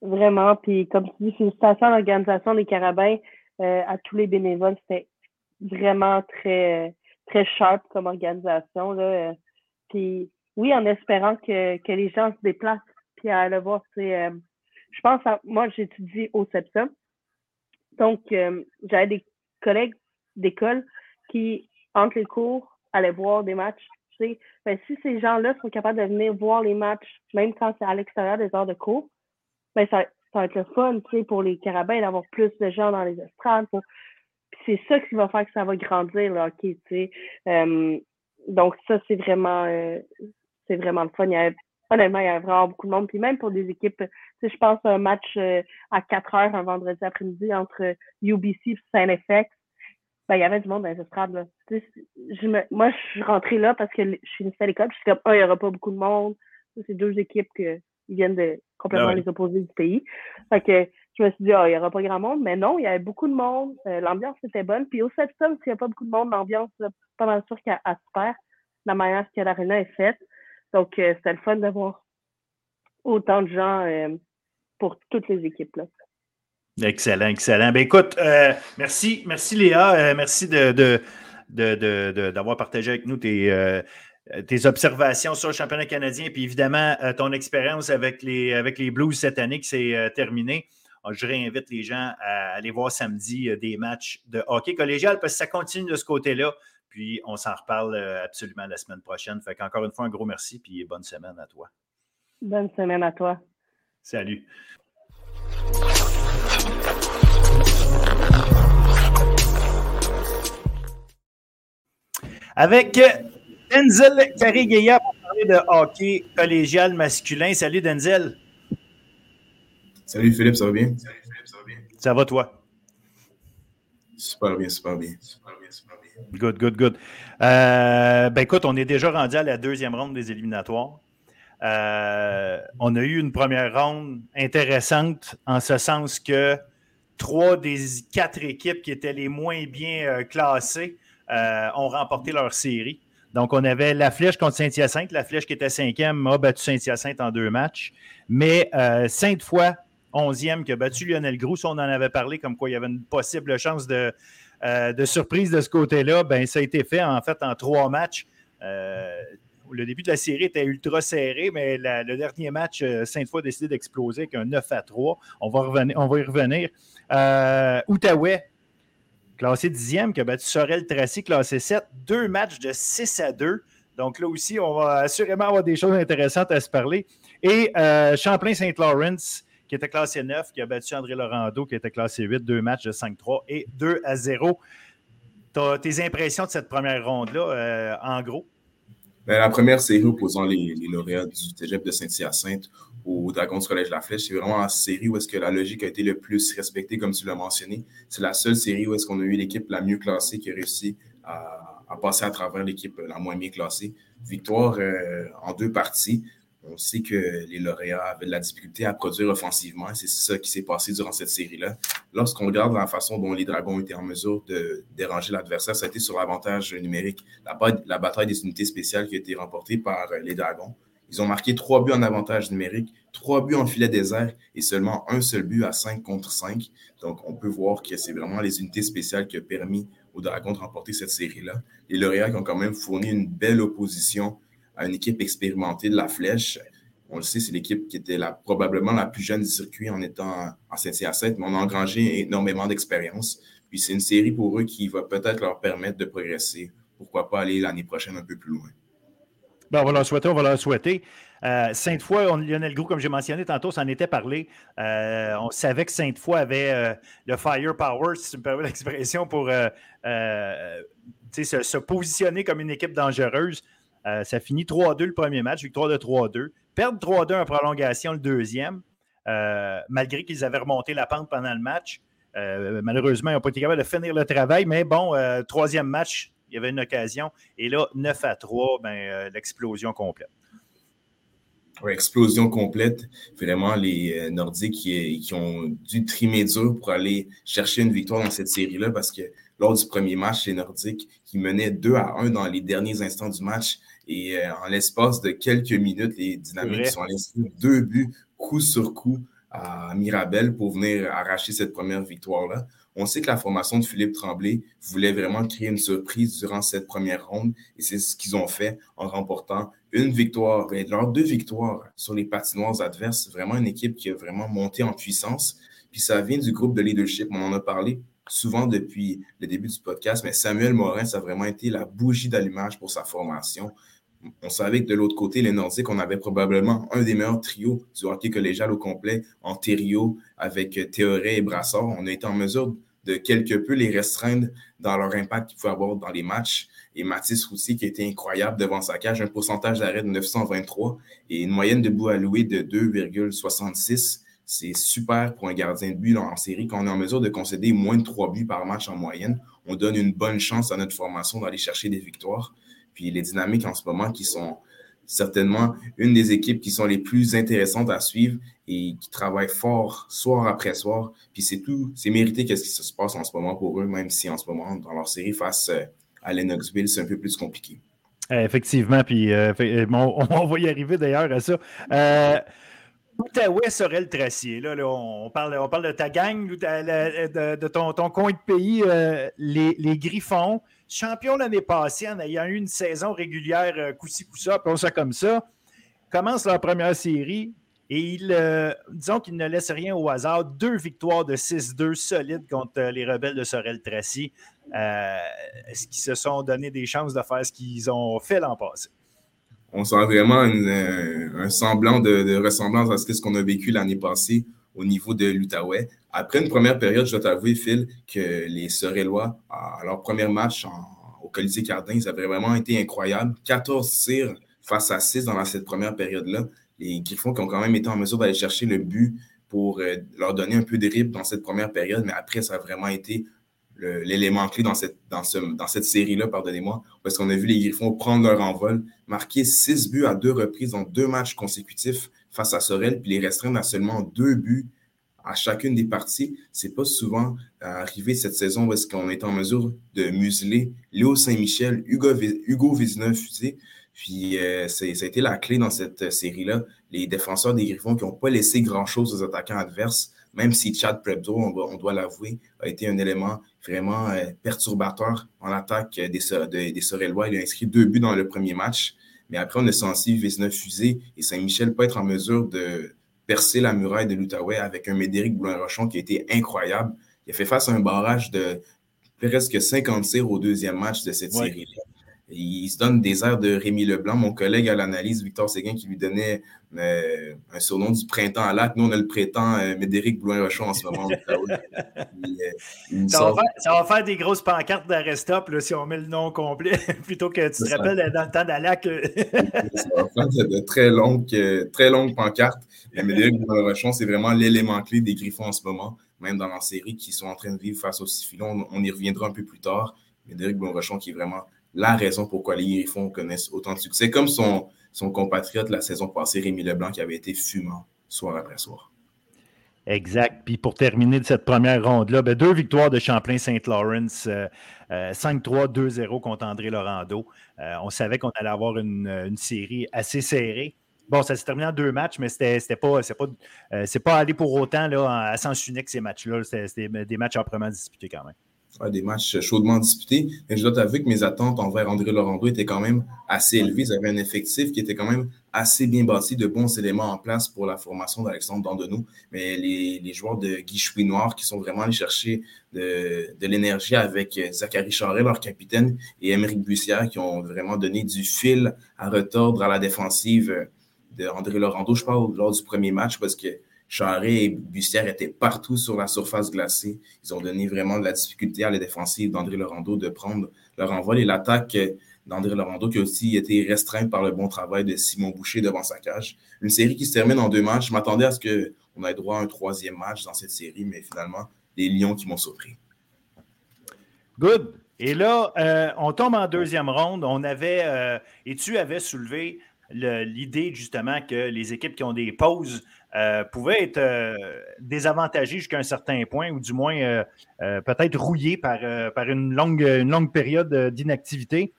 Vraiment, puis comme tu dis, félicitations à l'organisation des Carabins, à tous les bénévoles, c'était vraiment très, très sharp comme organisation. Là puis oui, en espérant que, que les gens se déplacent puis à le voir. C'est, euh, je pense à moi, j'étudie au CEPSA. Donc, euh, j'avais des collègues d'école qui, entre les cours, allaient voir des matchs. Ben, si ces gens-là sont capables de venir voir les matchs, même quand c'est à l'extérieur des heures de cours, ben, ça, ça va être le fun pour les carabins d'avoir plus de gens dans les estrades. c'est ça qui va faire que ça va grandir. Tu sais. Euh, donc, ça, c'est vraiment, euh, c'est vraiment le fun. Il y a, honnêtement, il y a vraiment beaucoup de monde. Puis même pour des équipes, si je pense à un match euh, à 4 heures un vendredi après-midi entre UBC et Saint-FX, ben, il y avait du monde dans les estrades. Je me, moi, je suis rentrée là parce que je suis à l'école. Je suis comme, ah, il n'y aura pas beaucoup de monde. C'est deux équipes qui viennent de complètement ah les opposés du pays. Fait que je me suis dit, ah, il n'y aura pas grand monde. Mais non, il y avait beaucoup de monde. Euh, l'ambiance était bonne. Puis au septembre, s'il n'y a pas beaucoup de monde, l'ambiance, pas mal sûr qu'elle super. La manière que l'aréna est faite. Donc, euh, c'était le fun d'avoir autant de gens euh, pour toutes les équipes. Là. Excellent, excellent. Ben écoute, merci, merci Léa. merci de, d'avoir partagé avec nous tes, tes observations sur le championnat canadien, puis évidemment ton expérience avec les, avec les Blues cette année qui s'est terminée. Ah, je réinvite les gens à aller voir samedi euh, des matchs de hockey collégial parce que ça continue de ce côté-là. Puis on s'en reparle euh, absolument la semaine prochaine. Fait qu'encore une fois, un gros merci puis bonne semaine à toi. Bonne semaine à toi. Salut. Avec Denzel Carigueya pour parler de hockey collégial masculin. Salut Denzel. Salut Philippe, ça va bien? Ça va toi? Super bien, super bien. Good, good, good. Euh, ben écoute, on est déjà rendu à la deuxième ronde des éliminatoires. Euh, on a eu une première ronde intéressante en ce sens que trois des quatre équipes qui étaient les moins bien euh, classées ont remporté leur série. Donc, on avait la Flèche contre Saint-Hyacinthe. La Flèche qui était cinquième a battu Saint-Hyacinthe en deux matchs. Mais Sainte-Foy 11e qui a battu Lionel Grousse. On en avait parlé comme quoi il y avait une possible chance de, euh, surprise de ce côté-là. Ben, ça a été fait en fait en trois matchs. Euh, le début de la série était ultra serré, mais le dernier match, euh, Sainte-Foy a décidé d'exploser avec un 9 à 3. On va, on va y revenir. Outaouais, classé 10e, qui a battu Sorel-Tracy, classé 7. Deux matchs de 6 à 2. Donc là aussi, on va assurément avoir des choses intéressantes à se parler. Et Champlain-Saint-Lawrence, qui était classé 9, qui a battu André Laurando, qui était classé 8, deux matchs de 5-3 et 2 à 0. tes impressions de cette première ronde-là, en gros? Ben, la première série opposant les, lauréats du Cégep de Saint-Hyacinthe au Dragons du Collège La Flèche, c'est vraiment la série où est-ce que la logique a été le plus respectée, comme tu l'as mentionné. C'est la seule série où est-ce qu'on a eu l'équipe la mieux classée qui a réussi à, à passer à travers l'équipe la moins bien classée. Victoire en deux parties on sait que les lauréats avaient de la difficulté à produire offensivement. C'est ça qui s'est passé durant cette série-là. Lorsqu'on regarde la façon dont les Dragons étaient en mesure de déranger l'adversaire, ça a été sur l'avantage numérique. La, bataille des unités spéciales qui a été remportée par les Dragons. Ils ont marqué trois buts en avantage numérique, trois buts en filet désert et seulement un seul but à 5 contre 5. Donc, on peut voir que c'est vraiment les unités spéciales qui ont permis aux Dragons de remporter cette série-là. Les lauréats qui ont quand même fourni une belle opposition une équipe expérimentée de la Flèche. On le sait, c'est l'équipe qui était probablement la plus jeune du circuit en étant en Saint-Hyacinthe, mais on a engrangé énormément d'expérience. Puis c'est une série pour eux qui va peut-être leur permettre de progresser. Pourquoi pas aller l'année prochaine un peu plus loin. Ben, on va leur souhaiter, on va leur souhaiter. Euh, Sainte-Foy, Lionel Gros, comme j'ai mentionné tantôt, ça en était parlé. Euh, on savait que Sainte-Foy avait euh, le firepower, si tu me permets l'expression, pour se, se, positionner comme une équipe dangereuse. Euh, ça finit 3-2 le premier match, victoire de 3-2. Perdre 3-2 en prolongation le deuxième, euh, malgré qu'ils avaient remonté la pente pendant le match. Euh, malheureusement, ils n'ont pas été capables de finir le travail, mais bon, troisième match, il y avait une occasion. Et là, 9 à 3, ben, l'explosion complète. Explosion complète. Vraiment, les Nordiques qui, qui, ont dû trimer dur pour aller chercher une victoire dans cette série-là parce que lors du premier match, les Nordiques qui menaient 2 à 1 dans les derniers instants du match. Et euh, en l'espace de quelques minutes, les Dynamiques sont allés deux buts coup sur coup à Mirabel pour venir arracher cette première victoire-là. On sait que la formation de Philippe Tremblay voulait vraiment créer une surprise durant cette première ronde et c'est ce qu'ils ont fait en remportant une victoire, ben, leurs deux victoires sur les patinoires adverses. Vraiment une équipe qui a vraiment monté en puissance. Puis ça vient du groupe de leadership, on en a parlé souvent depuis le début du podcast, mais Samuel Morin, ça a vraiment été la bougie d'allumage pour sa formation. On savait que de l'autre côté, les Nordiques, on avait probablement un des meilleurs trios du hockey collégial au complet, en trio, avec Théoré et Brassard. On a été en mesure de quelque peu les restreindre dans leur impact qu'ils pouvaient avoir dans les matchs. Et Mathis Roussy, qui était incroyable devant sa cage, un pourcentage d'arrêt de 923 et une moyenne de bout alloué de 2,66 c'est super pour un gardien de but en série. Quand on est en mesure de concéder moins de trois buts par match en moyenne, on donne une bonne chance à notre formation d'aller chercher des victoires. Puis les dynamiques en ce moment qui sont certainement une des équipes qui sont les plus intéressantes à suivre et qui travaillent fort soir après soir. Puis c'est tout, c'est mérité qu'est-ce qui se passe en ce moment pour eux, même si en ce moment, dans leur série face euh, à Lennoxville, c'est un peu plus compliqué. Effectivement, puis euh, on, va y arriver d'ailleurs à ça. Euh, L'Outaouais serait le tracier. Là, on, parle, on parle de ta gang, de, ton, coin de pays, euh, les, Griffons, champions l'année passée en ayant eu une saison régulière euh, coup-ci, coup-ça, puis ça comme ça, commencent leur première série et ils, euh, disons qu'ils ne laissent rien au hasard. Deux victoires de 6-2 solides contre les rebelles de Sorel-Tracy. Est-ce qu'ils se sont donné des chances de faire ce qu'ils ont fait l'an passé? on sent vraiment un semblant de, ressemblance à ce qu'on a vécu l'année passée au niveau de l'Outaouais. Après une première période, je dois t'avouer, Phil, que les Sorellois, à leur premier match au Colisée Cardin, ils avaient vraiment été incroyables. 14 tirs face à 6 dans cette première période-là. Les Griffons qui ont quand même été en mesure d'aller chercher le but pour euh, leur donner un peu de rythme dans cette première période, mais après, ça a vraiment été l'élément clé dans cette, dans cette série-là, pardonnez-moi, parce qu'on a vu les Griffons prendre leur envol, marquer six buts à deux reprises dans deux matchs consécutifs face à Sorel, puis les restreindre à seulement deux buts à chacune des parties. C'est pas souvent arrivé cette saison où est-ce qu'on est en mesure de museler Léo Saint-Michel, Hugo, Hugo Vézineux-Fusé. Puis euh, ça a été la clé dans cette série-là. Les défenseurs des Griffons qui n'ont pas laissé grand-chose aux attaquants adverses même si Chad Prebdo, on, doit l'avouer, a été un élément vraiment euh, perturbateur en attaque des, des, des Sorellois. Il a inscrit deux buts dans le premier match, mais après, on a senti Vézina fusée et Saint-Michel pas être en mesure de percer la muraille de l'Outaouais avec un Médéric Boulin-Rochon qui a été incroyable. Il a fait face à un barrage de presque 50 tirs au deuxième match de cette série-là. Il se donne des airs de Rémi Leblanc. Mon collègue à l'analyse, Victor Séguin, qui lui donnait euh, un surnom du printemps à lac. Nous, on a le printemps euh, Médéric Blouin-Rochon en ce moment. Euh, ça, va faire, des grosses pancartes d'Arrestop si on met le nom complet, plutôt que tu te rappelles dans le temps d'Alac. ça va faire de, très, longues, très longues pancartes. Médéric Blouin-Rochon, c'est vraiment l'élément clé des Griffons en ce moment, même dans la série qui sont en train de vivre face au Siphilon. On, y reviendra un peu plus tard. Médéric Blouin-Rochon qui est vraiment la raison pourquoi les Griffons connaissent autant de succès, comme son, compatriote la saison passée, Rémi Leblanc, qui avait été fumant soir après soir. Exact. Puis pour terminer de cette première ronde-là, ben, deux victoires de Champlain-Saint-Lawrence, 5-3, euh, 2-0 euh, contre André Laurando. Euh, on savait qu'on allait avoir une, série assez serrée. Bon, ça s'est terminé en deux matchs, mais c'était c'est pas, pas allé pour autant là, à sens unique ces matchs-là. C'était des matchs âprement disputés quand même des matchs chaudement disputés. Mais je dois t'avouer que mes attentes envers André Laurando étaient quand même assez élevées. Ils avaient un effectif qui était quand même assez bien bâti, de bons éléments en place pour la formation d'Alexandre Dandenou. Mais les, joueurs de Guy Chouinoir qui sont vraiment allés chercher de, l'énergie avec Zachary Charret, leur capitaine, et Émeric Bussière qui ont vraiment donné du fil à retordre à la défensive de André Laurando. Je parle lors du premier match parce que Charret et Bussière étaient partout sur la surface glacée. Ils ont donné vraiment de la difficulté à la défensive d'André Laurando de prendre leur envol et l'attaque d'André Laurando qui a aussi été restreinte par le bon travail de Simon Boucher devant sa cage. Une série qui se termine en deux matchs. Je m'attendais à ce qu'on ait droit à un troisième match dans cette série, mais finalement, les Lions qui m'ont surpris. Good. Et là, euh, on tombe en deuxième ronde. On avait, euh, et tu avais soulevé l'idée justement que les équipes qui ont des pauses euh, pouvaient être euh, désavantagées jusqu'à un certain point, ou du moins euh, peut-être rouillées par, une, longue, période d'inactivité.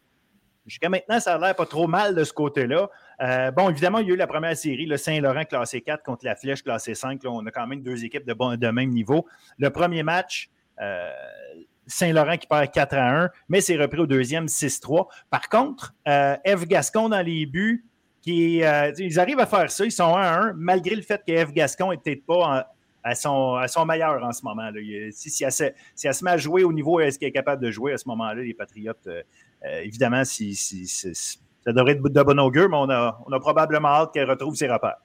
Jusqu'à maintenant, ça a l'air pas trop mal de ce côté-là. bon, évidemment, il y a eu la première série, le Saint-Laurent classé 4 contre la Flèche classé 5. on a quand même deux équipes de, même niveau. Le premier match, Saint-Laurent qui perd 4 à 1, mais c'est repris au deuxième 6-3. Par contre, F. Gascon dans les buts, qui, euh, ils arrivent à faire ça. Ils sont 1 à 1, malgré le fait que F. Gascon n'est peut-être pas à, son, à, son, meilleur en ce moment. Là. Si, si, elle se, si, elle se, met à jouer au niveau est-ce qu'elle est capable de jouer à ce moment-là, les Patriotes, euh, euh, évidemment, si, ça devrait être de bon augure, mais on a, on a probablement hâte qu'elle retrouve ses repères.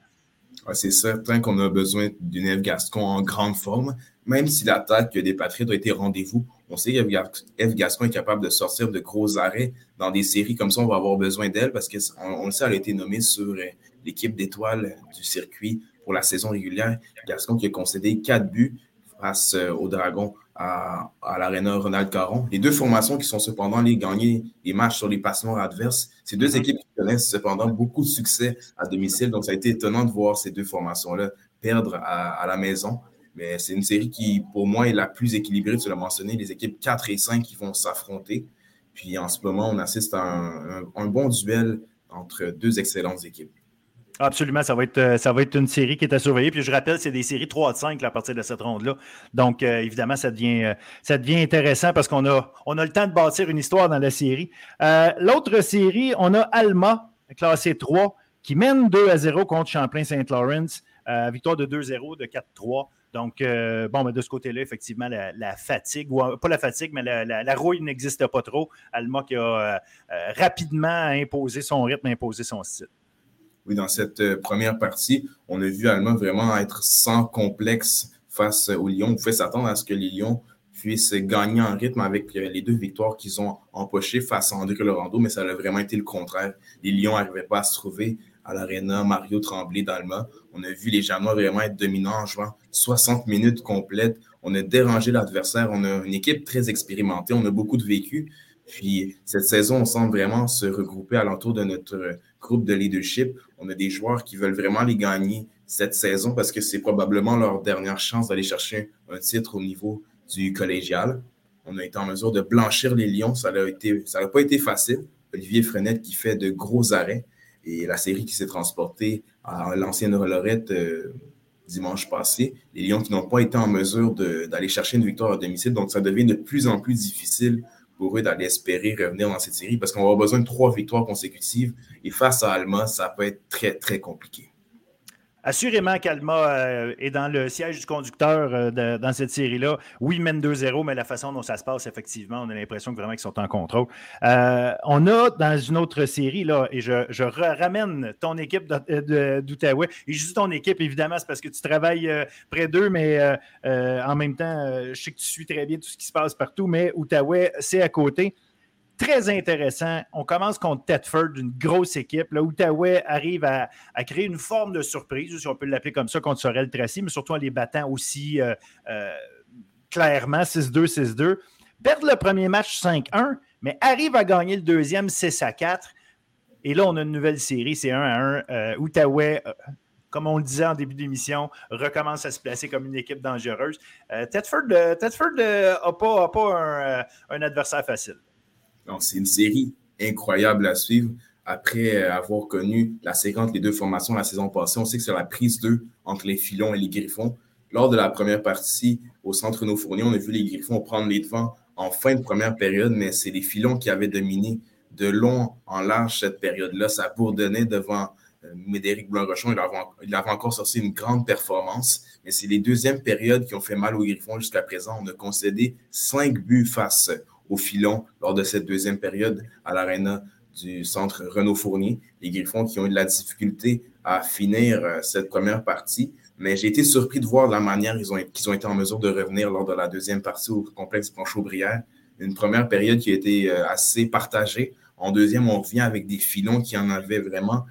c'est certain qu'on a besoin d'une F. Gascon en grande forme, même si l'attaque des Patriotes a été rendez-vous. On sait que F. Gascon est capable de sortir de gros arrêts dans des séries comme ça. On va avoir besoin d'elle parce qu'on on le sait, elle a été nommée sur euh, l'équipe d'étoiles du circuit pour la saison régulière. Gascon qui a concédé quatre buts face euh, aux Dragons à, à l'Arena Ronald Caron. Les deux formations qui sont cependant allées gagner des matchs sur les passements adverses. Ces deux mm-hmm. équipes qui connaissent cependant beaucoup de succès à domicile. Donc, ça a été étonnant de voir ces deux formations-là perdre à la maison. Mais c'est une série qui, pour moi, est la plus équilibrée. Tu l'as mentionné, les équipes 4 et 5 qui vont s'affronter. Puis en ce moment, on assiste à un, bon duel entre deux excellentes équipes. Absolument, ça va, être, euh, ça va être une série qui est à surveiller. Puis je rappelle, c'est des séries 3 à 5 à partir de cette ronde-là. Donc, euh, évidemment, ça devient, euh, ça devient intéressant parce qu'on a, on a le temps de bâtir une histoire dans la série. L'autre série, on a Alma, classé 3, qui mène 2 à 0 contre Champlain-Saint-Lawrence. victoire de 2-0, de 4-3. Donc, euh, bon, mais de ce côté-là, effectivement, la, fatigue, ou pas la fatigue, mais la, rouille n'existe pas trop. Alma qui a euh, euh, rapidement imposé son rythme, imposé son style. Oui, dans cette première partie, on a vu Alma vraiment être sans complexe face aux Lions. On pouvait s'attendre à ce que les Lions puissent gagner en rythme avec les deux victoires qu'ils ont empochées face à André Lorando, mais ça a vraiment été le contraire. Les Lions n'arrivaient pas à se trouver à l'Arena Mario Tremblay d'Alma. On a vu les Janois vraiment être dominants en jouant 60 minutes complètes. On a dérangé l'adversaire. On a une équipe très expérimentée. On a beaucoup de vécu. Puis cette saison, on semble vraiment se regrouper alentour de notre groupe de leadership. On a des joueurs qui veulent vraiment les gagner cette saison parce que c'est probablement leur dernière chance d'aller chercher un titre au niveau du collégial. On a été en mesure de blanchir les Lions. Ça n'a pas été facile. Olivier Frenette qui fait de gros arrêts et la série qui s'est transportée à l'ancienne Lorette euh, dimanche passé. Les Lions qui n'ont pas été en mesure d'aller chercher une victoire à domicile. Donc, ça devient de plus en plus difficile pour eux d'aller espérer revenir dans cette série parce qu'on avoir besoin de trois victoires consécutives. Et face à Alma, ça peut être très, très compliqué. Assurément qu'Alma euh, est dans le siège du conducteur euh, dans cette série-là. Oui, mène 2-0, mais la façon dont ça se passe, effectivement, on a l'impression que vraiment qu'ils sont en contrôle. Euh, on a dans une autre série, là, et je, ramène ton équipe d'Outaouais. Et je dis ton équipe, évidemment, c'est parce que tu travailles près d'eux, mais en même temps, je sais que tu suis très bien tout ce qui se passe partout, mais Outaouais, c'est à côté très intéressant. On commence contre Tedford, une grosse équipe. L'Outaouais arrive à, créer une forme de surprise, si on peut l'appeler comme ça, contre Sorel Tracy, mais surtout en les battant aussi euh, euh, clairement 6-2, 6-2. Perdre le premier match 5-1, mais arrive à gagner le deuxième 6 4. Et là, on a une nouvelle série, c'est 1 1. Euh, Outaouais, comme on le disait en début d'émission, recommence à se placer comme une équipe dangereuse. Tedford n'a pas, un adversaire facile c'est une série incroyable à suivre. Après euh, avoir connu la séquence les deux formations la saison passée, on sait que c'est la prise 2 entre les filons et les griffons. Lors de la première partie au centre nos fourniers, on a vu les griffons prendre les devants en fin de première période, mais c'est les filons qui avaient dominé de long en large cette période-là. Ça bourdonnait devant euh, Médéric Blanc-Rochon. Il, il, avait encore sorti une grande performance, mais c'est les deuxièmes périodes qui ont fait mal aux Griffons jusqu'à présent. On a concédé cinq buts face au filon lors de cette deuxième période à l'aréna du centre Renault Fournier. Les Griffons qui ont eu de la difficulté à finir euh, cette première partie. Mais j'ai été surpris de voir la manière qu'ils ont, ont été en mesure de revenir lors de la deuxième partie au complexe Pancho-Brière. Une première période qui a été euh, assez partagée. En deuxième, on revient avec des filons qui en avaient vraiment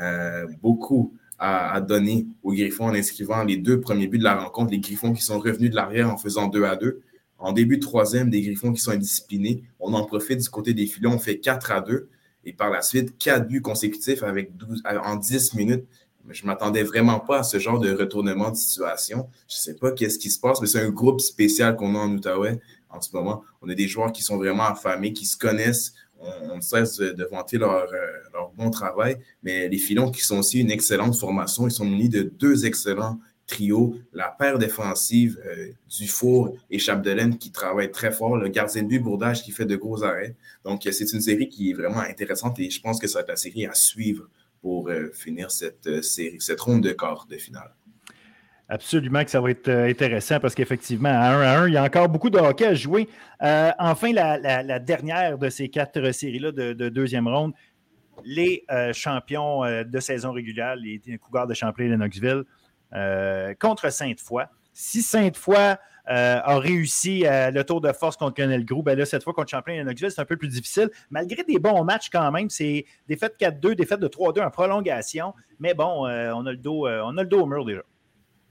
euh, beaucoup à, à, donner aux Griffons en inscrivant les deux premiers buts de la rencontre. Les Griffons qui sont revenus de l'arrière en faisant 2 à 2. En début de troisième, des Griffons qui sont indisciplinés. On en profite du côté des filons. On fait 4 à 2. Et par la suite, 4 buts consécutifs avec 12, en 10 minutes. Je ne m'attendais vraiment pas à ce genre de retournement de situation. Je ne sais pas qu'est-ce qui se passe, mais c'est un groupe spécial qu'on a en Outaouais en ce moment. On a des joueurs qui sont vraiment affamés, qui se connaissent. On, cesse de, vanter leur, euh, leur, bon travail, mais les filons qui sont aussi une excellente formation, ils sont munis de deux excellents trio, la paire défensive euh, Dufour et Chapdelaine qui travaillent très fort, le gardien de but Bourdage qui fait de gros arrêts. Donc, euh, c'est une série qui est vraiment intéressante et je pense que ça va être la série à suivre pour euh, finir cette série, cette ronde de quart de finale. Absolument que ça va être intéressant parce qu'effectivement, à 1 à 1, il y a encore beaucoup de hockey à jouer. enfin, la, dernière de ces quatre séries-là de, deuxième ronde, les champions de saison régulière, les Cougars de Champlain et Knoxville, euh, contre Sainte-Foy. Si Sainte-Foy euh, a réussi euh, le tour de force contre Lionel Gros, ben là, cette fois contre Champlain et c'est un peu plus difficile. Malgré des bons matchs quand même, c'est défaite 4-2, défaite de 3-2 en prolongation. Mais bon, on, a le dos, on a le dos au mur déjà.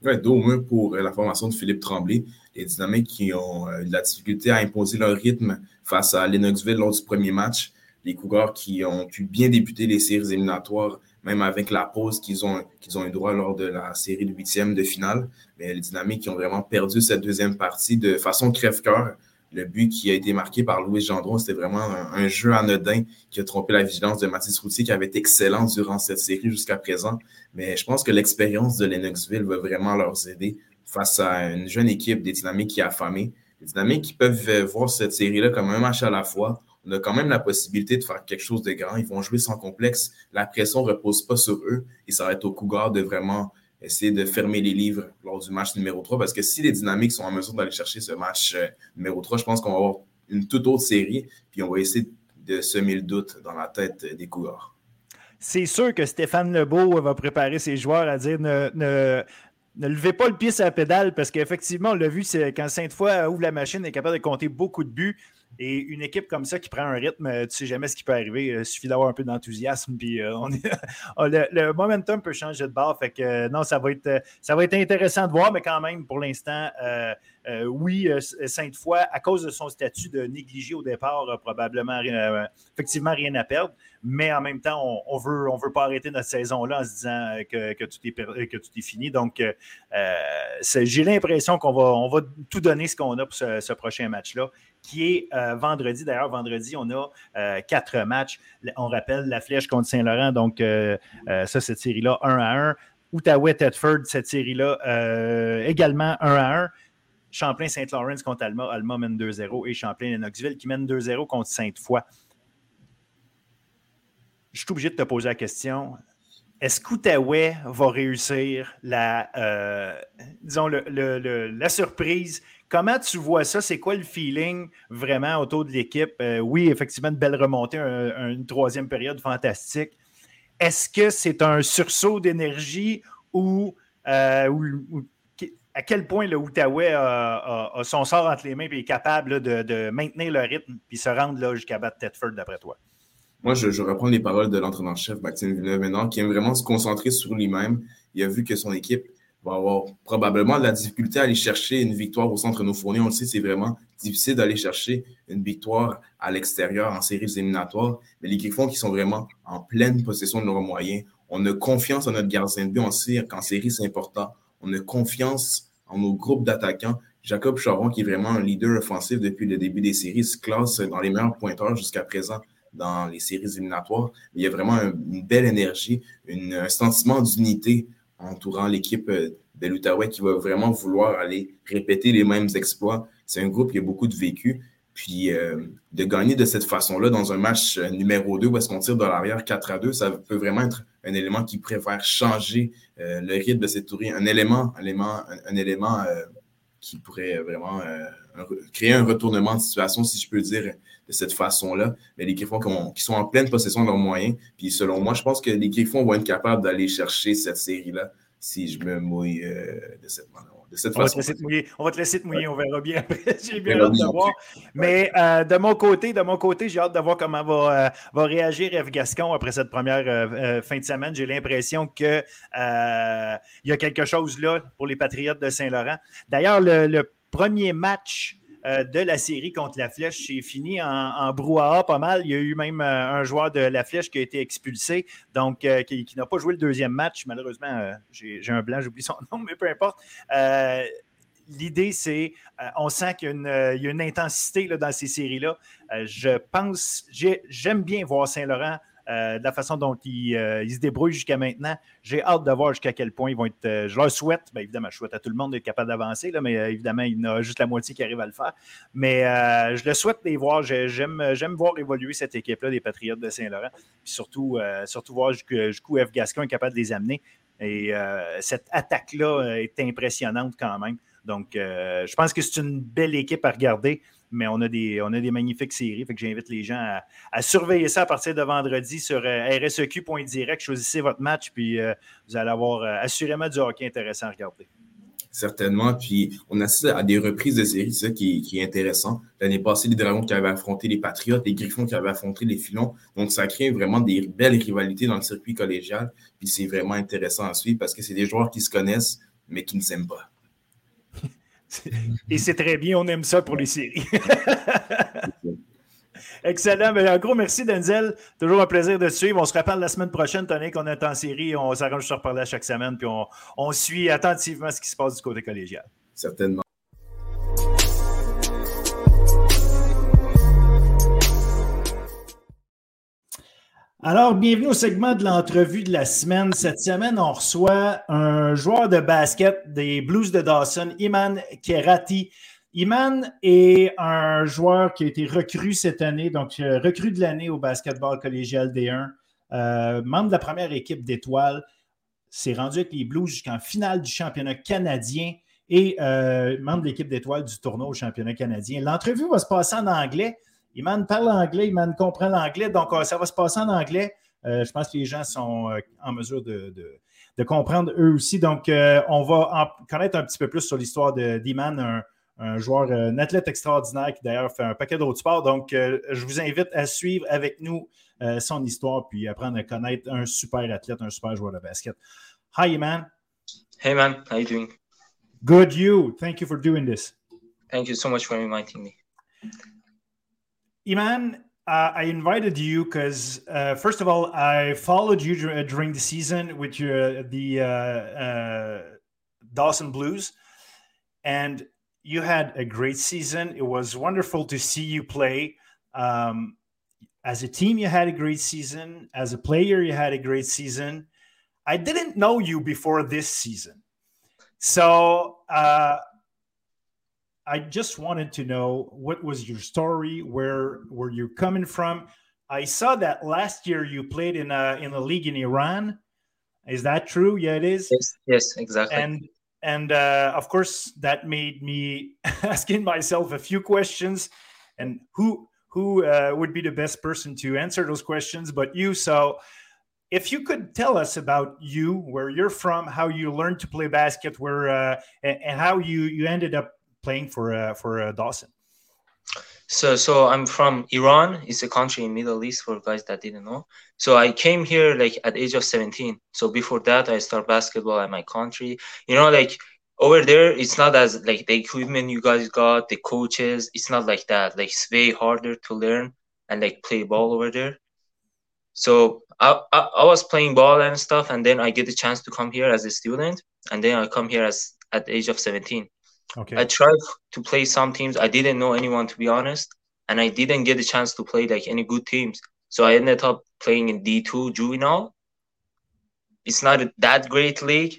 Oui, dos au mur pour la formation de Philippe Tremblay. Les dynamiques qui ont eu de la difficulté à imposer leur rythme face à Lennoxville lors du premier match. Les Cougars qui ont pu bien débuter les séries éliminatoires même avec la pause qu'ils ont, qu'ils ont eu droit lors de la série de huitième de finale. Mais les Dynamiques qui ont vraiment perdu cette deuxième partie de façon crève-cœur. Le but qui a été marqué par Louis Gendron, c'était vraiment un, jeu anodin qui a trompé la vigilance de Mathis Routier, qui avait été excellent durant cette série jusqu'à présent. Mais je pense que l'expérience de Lennoxville va vraiment leur aider face à une jeune équipe des Dynamiques qui a affamé. Les Dynamiques qui peuvent voir cette série-là comme un match à la fois on a quand même la possibilité de faire quelque chose de grand. Ils vont jouer sans complexe. La pression ne repose pas sur eux et ça va être au Cougar de vraiment essayer de fermer les livres lors du match numéro 3 parce que si les dynamiques sont en mesure d'aller chercher ce match euh, numéro 3, je pense qu'on va avoir une toute autre série puis on va essayer de semer le doute dans la tête des Cougars. C'est sûr que Stéphane Lebeau va préparer ses joueurs à dire ne, ne, ne levez pas le pied sur la pédale parce qu'effectivement, on l'a vu, c'est quand Sainte-Foy ouvre la machine, est capable de compter beaucoup de buts. Et une équipe comme ça qui prend un rythme, euh, tu sais jamais ce qui peut arriver. Il suffit d'avoir un peu d'enthousiasme. Puis euh, on oh, le, momentum peut changer de barre. Fait que euh, non, ça va, être, ça va être intéressant de voir, mais quand même, pour l'instant, oui, Sainte-Foy, à cause de son statut de négligé au départ, probablement effectivement rien à perdre. Mais en même temps, on ne veut, on veut pas arrêter notre saison-là en se disant que, que, tout, est, que est fini. Donc, j'ai l'impression qu'on va, on va tout donner ce qu'on a pour ce prochain match-là qui est euh, vendredi. D'ailleurs, vendredi, on a euh, quatre matchs. On rappelle la flèche contre Saint-Laurent. Donc, euh, ça, cette série-là, 1 à 1. Outaouais-Tedford, cette série-là, également 1 à 1. Champlain-Saint-Laurent contre Alma. Alma mène 2-0 et Champlain-Knoxville qui mène 2-0 contre Sainte-Foy. Je suis obligé de te poser la question. est-ce qu'Outaouais va réussir euh, la surprise? Comment tu vois ça? C'est quoi le feeling vraiment autour de l'équipe? Euh, oui, effectivement, une belle remontée, une troisième période fantastique. Est-ce que c'est un sursaut d'énergie ou, euh, à quel point le Outaouais a, son sort entre les mains et est capable de, maintenir le rythme et se rendre jusqu'à battre Tedford d'après toi? Moi, je, reprends les paroles de l'entraîneur-chef Maxime Villeneuve maintenant, qui aime vraiment se concentrer sur lui-même. Il a vu que son équipe va avoir probablement de la difficulté à aller chercher une victoire au centre nos fournis. On le sait, c'est vraiment difficile d'aller chercher une victoire à l'extérieur en séries éliminatoires. Mais les Griffons qui sont vraiment en pleine possession de leurs moyens, on a confiance en notre gardien de but. On sait qu'en série, c'est important. On a confiance en nos groupes d'attaquants. Jacob Charon, qui est vraiment un leader offensif depuis le début des séries, se classe dans les meilleurs pointeurs jusqu'à présent dans les séries éliminatoires. Il y a vraiment une belle énergie, un sentiment d'unité entourant l'équipe euh, de l'Outaouais qui va vraiment vouloir aller répéter les mêmes exploits. C'est un groupe qui a beaucoup de vécu. Puis euh, de gagner de cette façon-là dans un match euh, numéro 2 où est-ce qu'on tire de l'arrière 4 à 2, ça peut vraiment être un élément qui préfère changer le rythme de cette tournée, un élément, élément, un, élément qui pourrait vraiment créer un retournement de situation, si je peux dire, de cette façon-là. Mais les Griffons qui, sont en pleine possession de leurs moyens. Puis selon moi, je pense que les Griffons vont être capables d'aller chercher cette série-là si je me mouille euh, de cette manière. De cette on, façon. Va on va te laisser te mouiller, on verra bien après. J'ai bien hâte de voir. Mais euh, de mon côté, de mon côté, j'ai hâte de voir comment va, euh, va réagir F. Gascon après cette première fin de semaine. J'ai l'impression qu'il y a quelque chose là pour les Patriotes de Saint-Laurent. D'ailleurs, le, premier match euh, de la série contre la Flèche. C'est fini en, brouhaha pas mal. Il y a eu même euh, un joueur de la Flèche qui a été expulsé, donc euh, qui, n'a pas joué le deuxième match. Malheureusement, j'ai un blanc, j'oublie son nom, mais peu importe. L'idée, c'est, on sent qu'il y, a une intensité là, dans ces séries-là. je pense, j'aime bien voir Saint-Laurent euh, de la façon dont euh, ils, se débrouillent jusqu'à maintenant. J'ai hâte de voir jusqu'à quel point ils vont être. Euh, je leur souhaite, bien évidemment, je souhaite à tout le monde d'être capable d'avancer, mais évidemment, il y en a juste la moitié qui arrive à le faire. Mais je le souhaite les voir. J'aime voir évoluer cette équipe-là des Patriotes de Saint-Laurent. Puis surtout, surtout voir jusqu'où F. Gascon est capable de les amener. Et cette attaque-là est impressionnante quand même. Donc, je pense que c'est une belle équipe à regarder mais on a des, on a des magnifiques séries. Fait que j'invite les gens à, surveiller ça à partir de vendredi sur euh, rseq.direct. Choisissez votre match, puis euh, vous allez avoir euh, assurément du hockey intéressant à regarder. Certainement. Puis on assiste à des reprises de séries, c'est ça qui, est intéressant. L'année passée, les Dragons qui avaient affronté les Patriotes, les Griffons qui avaient affronté les Filons. Donc ça crée vraiment des belles rivalités dans le circuit collégial. Puis c'est vraiment intéressant à suivre parce que c'est des joueurs qui se connaissent, mais qui ne s'aiment pas. Et c'est très bien, on aime ça pour les séries. Excellent. Ben, un gros merci, Denzel. Toujours un plaisir de te suivre. On se rappelle la semaine prochaine, Tony, qu'on est en série. On s'arrange de se reparler à chaque semaine. Puis on, on suit attentivement ce qui se passe du côté collégial. Certainement. Alors, bienvenue au segment de l'entrevue de la semaine. Cette semaine, on reçoit un joueur de basket des Blues de Dawson, Iman Kerati. Iman est un joueur qui a été recru cette année, donc euh, recru de l'année au basketball collégial D1, euh, membre de la première équipe d'étoiles, s'est rendu avec les Blues jusqu'en finale du championnat canadien et euh, membre de l'équipe d'étoiles du tournoi au championnat canadien. L'entrevue va se passer en anglais. Iman parle anglais, Iman comprend l'anglais, donc euh, ça va se passer en anglais. Euh, je pense que les gens sont euh, en mesure de, comprendre eux aussi. Donc, on va en connaître un petit peu plus sur l'histoire d'Iman, un, joueur, un athlète extraordinaire qui d'ailleurs fait un paquet d'autres sports. Donc, je vous invite à suivre avec nous son histoire puis apprendre à connaître un super athlète, un super joueur de basket. Hi, Iman. Hey, man. How you doing? Good, you. Thank you for doing this. Thank you so much for inviting me. Iman, uh, I invited you because, uh, first of all, I followed you uh, during the season with your the uh, uh, Dawson Blues, and you had a great season. It was wonderful to see you play. Um, as a team, you had a great season. As a player, you had a great season. I didn't know you before this season, so uh, I just wanted to know what was your story, where were you coming from? I saw that last year you played in a in a league in Iran. Is that true? Yeah, it is. Yes, yes, exactly. And and uh, of course that made me asking myself a few questions. And who who uh, would be the best person to answer those questions? But you. So, if you could tell us about you, where you're from, how you learned to play basket, where uh, and, and, how you you ended up playing for uh, for uh, Dawson. So, so I'm from Iran. It's a country in Middle East for guys that didn't know. So I came here like at age of 17. So before that, I started basketball at my country. You know, like over there, it's not as like the equipment you guys got, the coaches. It's not like that. Like it's way harder to learn and like play ball over there. So I, I, I was playing ball and stuff, and then I get the chance to come here as a student, and then I come here as at the age of 17. Okay. I tried to play some teams. I didn't know anyone to be honest, and I didn't get a chance to play like any good teams. So I ended up playing in D2 juvenile. It's not that great league,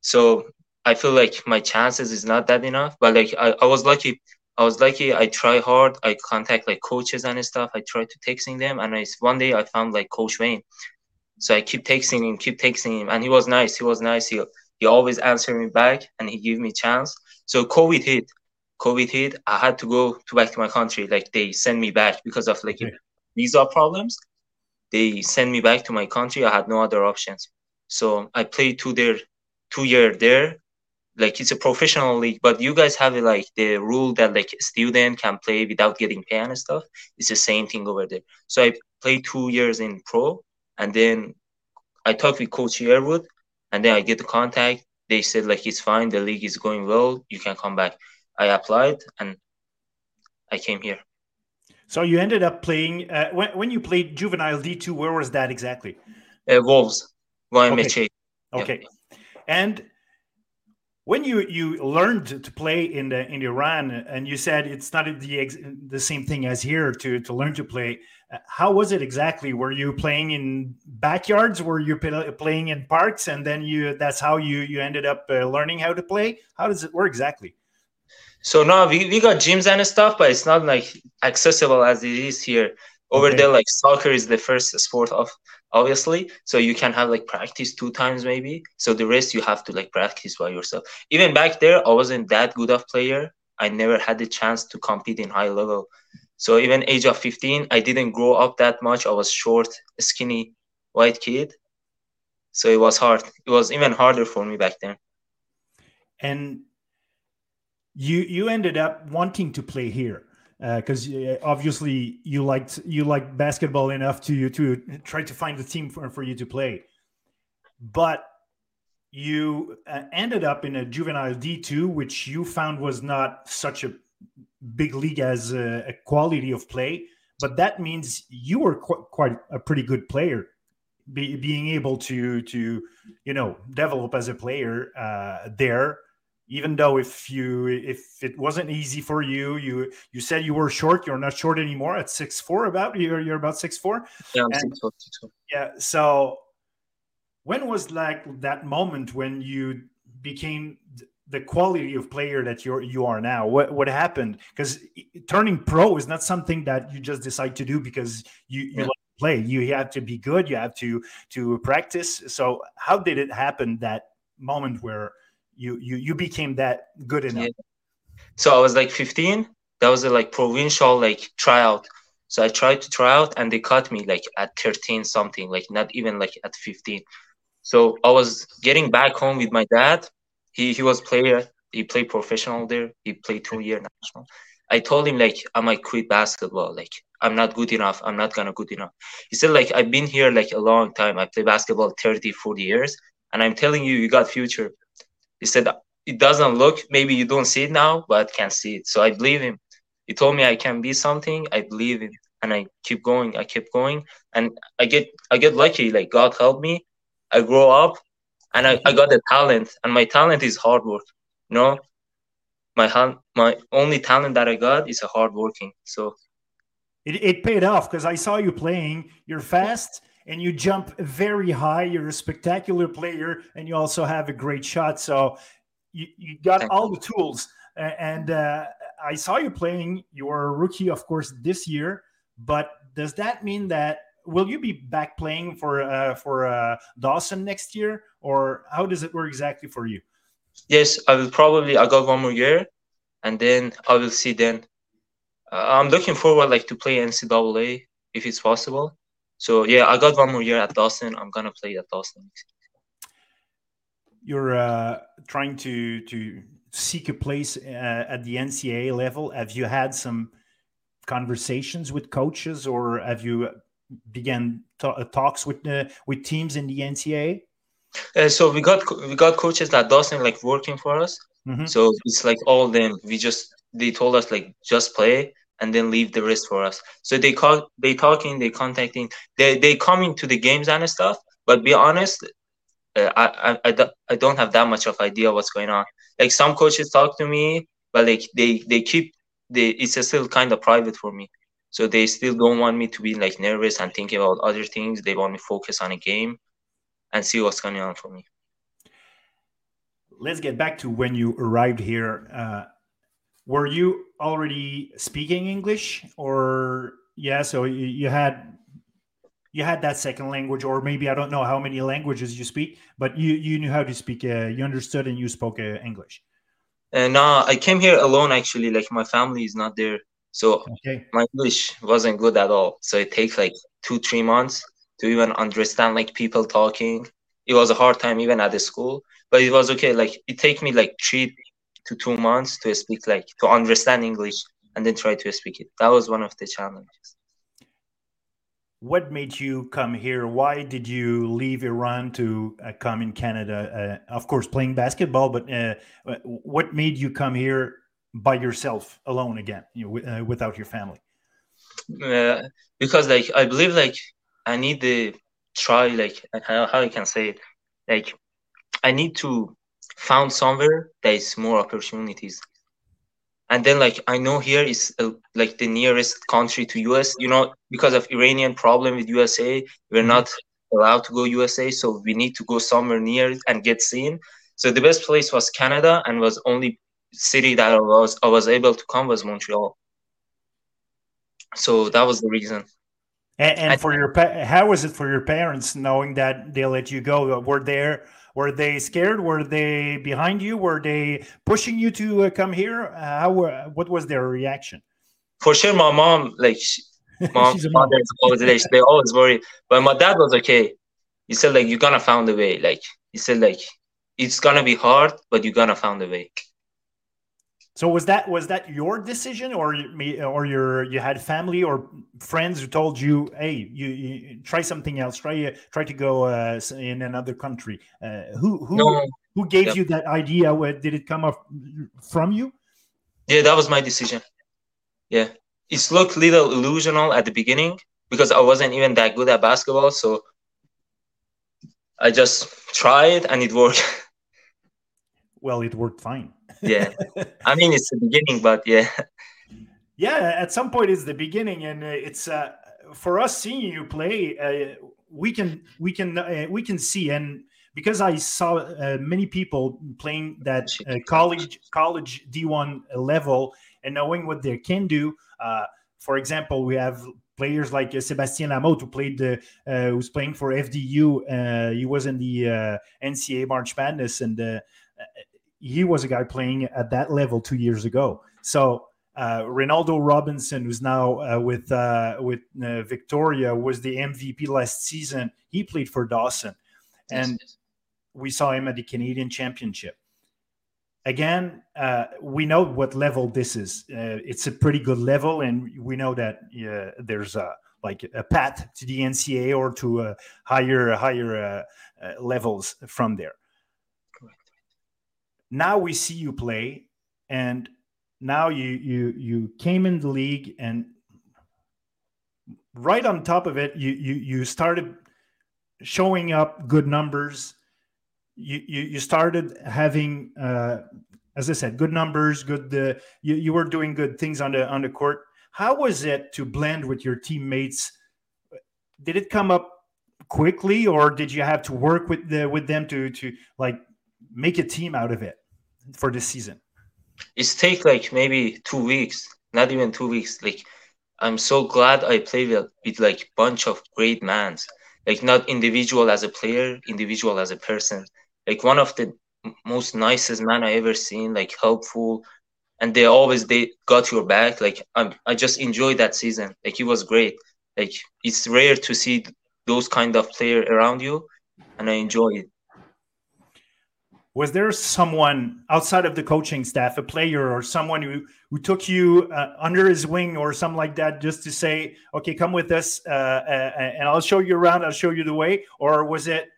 so I feel like my chances is not that enough. But like I, I was lucky. I was lucky. I try hard. I contact like coaches and stuff. I try to texting them, and I one day I found like Coach Wayne. So I keep texting him, keep texting him, and he was nice. He was nice. He he always answered me back, and he gave me chance. So COVID hit. COVID hit. I had to go to back to my country. Like they sent me back because of like okay. visa problems. They sent me back to my country. I had no other options. So I played two there, two year there. Like it's a professional league, but you guys have like the rule that like a student can play without getting paid and stuff. It's the same thing over there. So I played two years in pro, and then I talked with Coach Yearwood, and then I get the contact they said like it's fine the league is going well you can come back. I applied and i came here. So you ended up playing uh, when, when you played juvenile d2 where was that exactly? Uh, wolves okay, okay. and when you you learned to play in the in Iran and you said it's not the the same thing as here to to learn to play how was it exactly? Were you playing in backyards? Were you playing in parks? And then you that's how you you ended up uh, learning how to play? How does it work exactly? So now we, we got gyms and stuff but it's not like accessible as it is here. Over okay. there like soccer is the first sport of obviously. So you can have like practice two times maybe. So the rest you have to like practice by yourself. Even back there i wasn't that good of player. I never had the chance to compete in high level. So even age of 15 i didn't grow up that much. I was short skinny white kid. So it was hard. It was even harder for me back then. And you you ended up wanting to play here because uh, obviously you liked you liked basketball enough to to try to find a team for, for you to play. But you uh, ended up in a juvenile d2 which you found was not such a big league as a, a quality of play. But that means you were qu- quite a pretty good player be, being able to to you know develop as a player uh, there even though if you if it wasn't easy for you you you said you were short you're not short anymore at six four about you're, you're about six four. Yeah I'm six four, six four. yeah so when was like that moment when you became the quality of player that you're you are now? What what happened? Because turning pro is not something that you just decide to do because you you yeah. like to play. You have to be good you have to to practice. So how did it happen that moment where you you you became that good enough. Yeah. so i was like 15 that was a like provincial like tryout. So i tried to try out and they cut me like at 13 something like not even like at 15 so i was getting back home with my dad. He he was player. He played professional there. He played two year national. I told him like i might quit basketball. Like i'm not good enough. I'm not gonna good enough. He said like i've been here like a long time. I play basketball 30 40 years. And i'm telling you you got future he said it doesn't look maybe you don't see it now but can see it. So i believe him. He told me i can be something. I believe him and i keep going i keep going. And i get i get lucky like god help me. I grow up and i, I got the talent and my talent is hard work you know? My hand my only talent that i got is a hard working so. It, it paid off because i saw you playing. You're fast and you jump very high. You're a spectacular player, and you also have a great shot. So you, you got Thank all you. the tools. And uh, I saw you playing. You were a rookie, of course, this year. But does that mean that will you be back playing for uh, for uh, Dawson next year, or how does it work exactly for you? Yes, I will probably. I got one more year, and then I will see. Then uh, I'm looking forward like to play NCAA if it's possible. So yeah, I got one more year at Dawson. I'm gonna play at Dawson. You're uh, trying to to seek a place uh, at the NCAA level. Have you had some conversations with coaches, or have you began talks with uh, with teams in the NCAA? Uh, so we got we got coaches that Dawson like working for us. Mm-hmm. So it's like all them. We just they told us like just play and then leave the rest for us. So they call they talking, they contacting, they they coming to the games and stuff. But be honest, uh, I, I I I don't have that much of idea what's going on. Like some coaches talk to me, but like they they keep they it's still kind of private for me. So they still don't want me to be like nervous and thinking about other things. They want me to focus on a game and see what's going on for me. Let's get back to when you arrived here. Uh, were you already speaking English, or yeah? So you, you had you had that second language, or maybe I don't know how many languages you speak, but you you knew how to speak. Uh, you understood and you spoke uh, English. Uh, no, I came here alone. Actually, like my family is not there, so okay. my English wasn't good at all. So it takes like two three months to even understand like people talking. It was a hard time even at the school, but it was okay. Like it take me like three to two months to speak like to understand English and then try to speak it. That was one of the challenges what made you come here? Why did you leave Iran to uh, come in Canada? Uh, of course, playing basketball, but uh, what made you come here by yourself, alone again, you know, uh, without your family? Uh, because, like, I believe, like, I need to try, like, how, how I can say it, like, I need to found somewhere there is more opportunities. And then like i know here is uh, like the nearest country to us you know because of iranian problem with usa we're mm-hmm. not allowed to go usa so we need to go somewhere near and get seen. So the best place was canada and was only city that i was i was able to come was montreal. So that was the reason. And, and for your how was it for your parents knowing that they let you go? Were there were they scared? Were they behind you? Were they pushing you to uh, come here? Uh, how? Uh, what was their reaction? For sure, my mom, like, mom, mother, always, like, they always worry. But my dad was okay. He said, like, you're gonna find a way. Like, he said, like, it's gonna be hard, but you're gonna find a way. So was that was that your decision, or me, or your you had family or friends who told you, "Hey, you, you try something else, try try to go uh, in another country." Uh, who who no. who gave yep. you that idea? Where Did it come up from you? Yeah, that was my decision. Yeah, it looked a little illusional at the beginning because I wasn't even that good at basketball, so I just tried and it worked. Well, it worked fine yeah i mean it's the beginning but yeah yeah at some point it's the beginning and uh, it's uh, for us seeing you play uh, we can we can uh, we can see and because i saw uh, many people playing that uh, college college d1 level and knowing what they can do for example we have players like Sebastien Lamotte, who played, the, uh, who's playing for FDU. Uh, he was in the uh, NCAA March Madness, and he was a guy playing at that level two years ago. So uh, Renaldo Robinson, who's now uh, with uh, with uh, Victoria, was the MVP last season. He played for Dawson, and yes. we saw him at the Canadian Championship. Again, uh, we know what level this is. Uh, it's a pretty good level, and we know that there's a like a path to the NCA or to higher higher levels from there now we see you play and now you you you came in the league and right on top of it you you you started showing up good numbers. You you, you started having uh, as i said good numbers good uh, you, you were doing good things on the on the court. How was it to blend with your teammates? Did it come up quickly or did you have to work with the with them to to like make a team out of it for this season? It's take like maybe two weeks, not even two weeks. Like I'm so glad I played with, with like bunch of great mans, like not individual as a player, individual as a person. Like one of the most nicest man I ever seen, like helpful, and they always they got your back. Like I I just enjoyed that season. Like it was great. Like it's rare to see those kind of player around you, and I enjoy it was there someone outside of the coaching staff, a player or someone who, who took you uh, under his wing or something like that, just to say, okay, come with us uh, uh, and I'll show you around, I'll show you the way? Or was it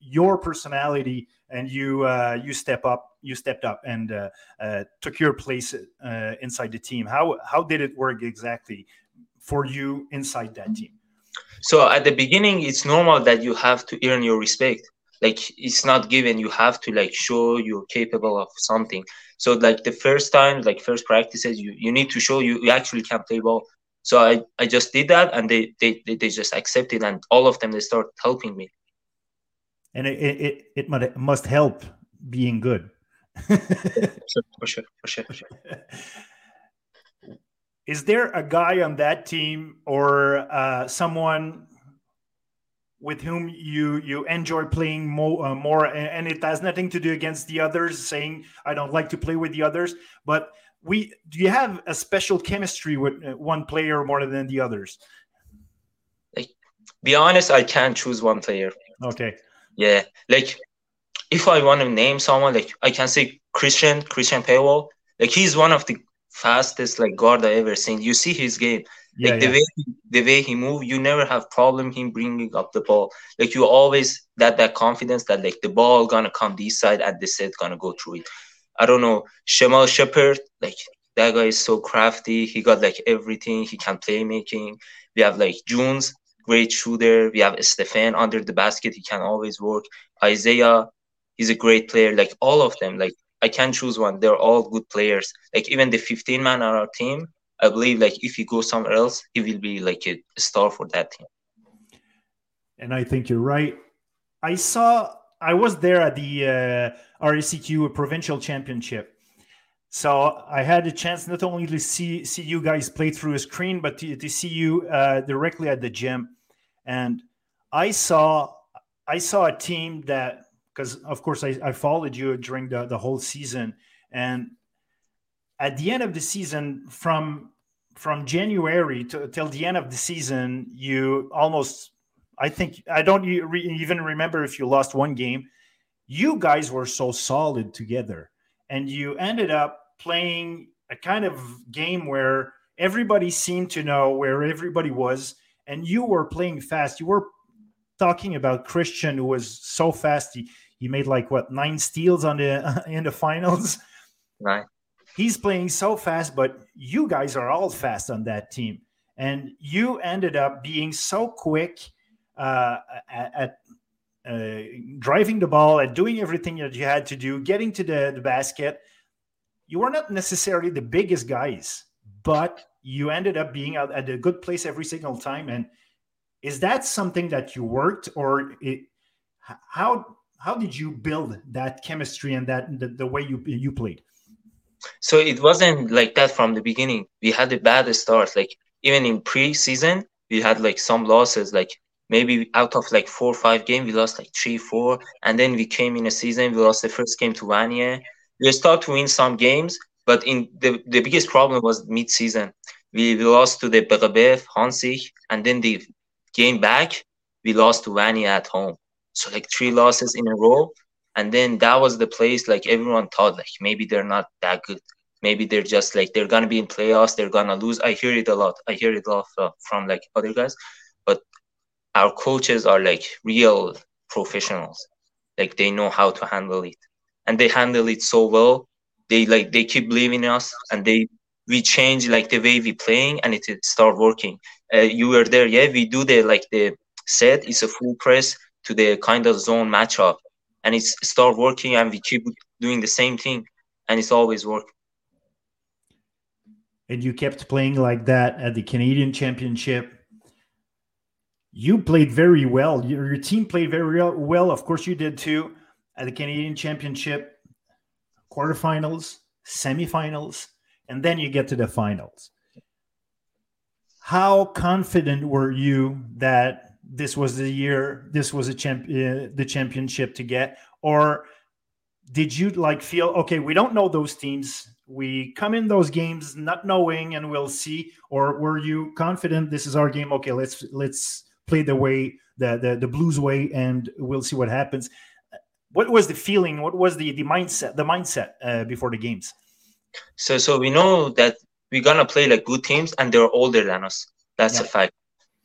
your personality and you uh, you step up, you stepped up and uh, uh, took your place inside the team? How, how did it work exactly for you inside that team? So at the beginning, it's normal that you have to earn your respect like it's not given you have to like show you're capable of something. So like the first time like first practices you you need to show you, you actually can play ball. So i i just did that and they they they, just accepted and all of them they start helping me. And it it, it must help being good. For sure for sure for sure. Is there a guy on that team or uh, someone with whom you you enjoy playing more, uh, more and it has nothing to do against the others saying i don't like to play with the others. But we do you have a special chemistry with uh, one player more than the others? Like be honest i can't choose one player. Okay. Yeah like if i want to name someone like i can say christian christian paywall. Like he's one of the fastest like guard i ever seen. You see his game yeah, like the yeah. way he, the way he move, you never have problem him bringing up the ball. Like you always that that confidence that like the ball gonna come this side and the set gonna go through it. I don't know Shemal Shepherd, like that guy is so crafty. He got like everything. He can play making. We have like Jones, great shooter. We have Stefan under the basket. He can always work. Isaiah, he's a great player. Like all of them, like I can't choose one. They're all good players. Like even the 15 man on our team, I believe like if he goes somewhere else, he will be like a star for that team. And I think you're right. I saw I was there at the uh, provincial championship. So I had a chance not only to see see you guys play through a screen, but to, to see you uh, directly at the gym. And I saw I saw a team that because of course I, I followed you during the, the whole season. And at the end of the season, from from January to, till the end of the season, you almost, I think, I don't even remember if you lost one game. You guys were so solid together, and you ended up playing a kind of game where everybody seemed to know where everybody was, and you were playing fast. You were talking about Christian, who was so fast. He, he made like what nine steals on the in the finals. Right he's playing so fast, but you guys are all fast on that team. And you ended up being so quick uh, at, at uh, driving the ball, at doing everything that you had to do, getting to the, the basket. You were not necessarily the biggest guys, but you ended up being at, at a good place every single time. And is that something that you worked, or it, how how did you build that chemistry and that the, the way you you played? So it wasn't like that from the beginning. We had a bad start. Like even in preseason, we had like some losses. Like maybe out of like four or five games, we lost like three, four, and then we came in a season. We lost the first game to Vanier. We started to win some games, but in the the biggest problem was mid season. We, we lost to the Berebev, Hansich, and then the game back, we lost to Vanier at home. So like three losses in a row and then that was the place like everyone thought like maybe they're not that good. Maybe they're just like they're gonna be in playoffs they're gonna lose. I hear it a lot. I hear it a lot uh, from like other guys. But our coaches are like real professionals. Like they know how to handle it. And they handle it so well. They like they keep believing in us and they we change like the way we playing and it, it start working. Uh, you were there yeah? We do the like the set. Is a full press to the kind of zone matchup and it's start working and we keep doing the same thing and it's always work. And you kept playing like that at the canadian championship. You played very well. Your, your team played very well. Of course you did too at the canadian championship quarterfinals semifinals and then you get to the finals. How confident were you that this was the year, this was a champ, uh, the championship to get, or did you like feel okay? We don't know those teams. We come in those games not knowing, and we'll see. Or were you confident this is our game? Okay, let's let's play the way the the, the Blues way, and we'll see what happens. What was the feeling? What was the the mindset? The mindset uh, before the games. So so we know that we're gonna play like good teams, and they're older than us. That's yeah. a fact.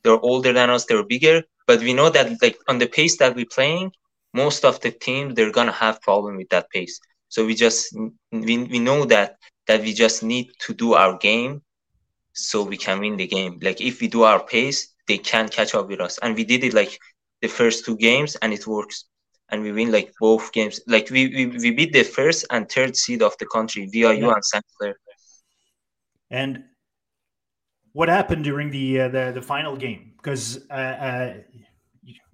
They're older than us. They're bigger, but we know that like on the pace that we're playing, most of the teams they're gonna have problem with that pace. So we just we, we know that that we just need to do our game so we can win the game. Like if we do our pace, they can't catch up with us. And we did it like the first two games and it works. And we win like both games. Like we we, we beat the first and third seed of the country, VIU yeah. and St. Clair. And what happened during the uh, the the final game? Because uh, uh,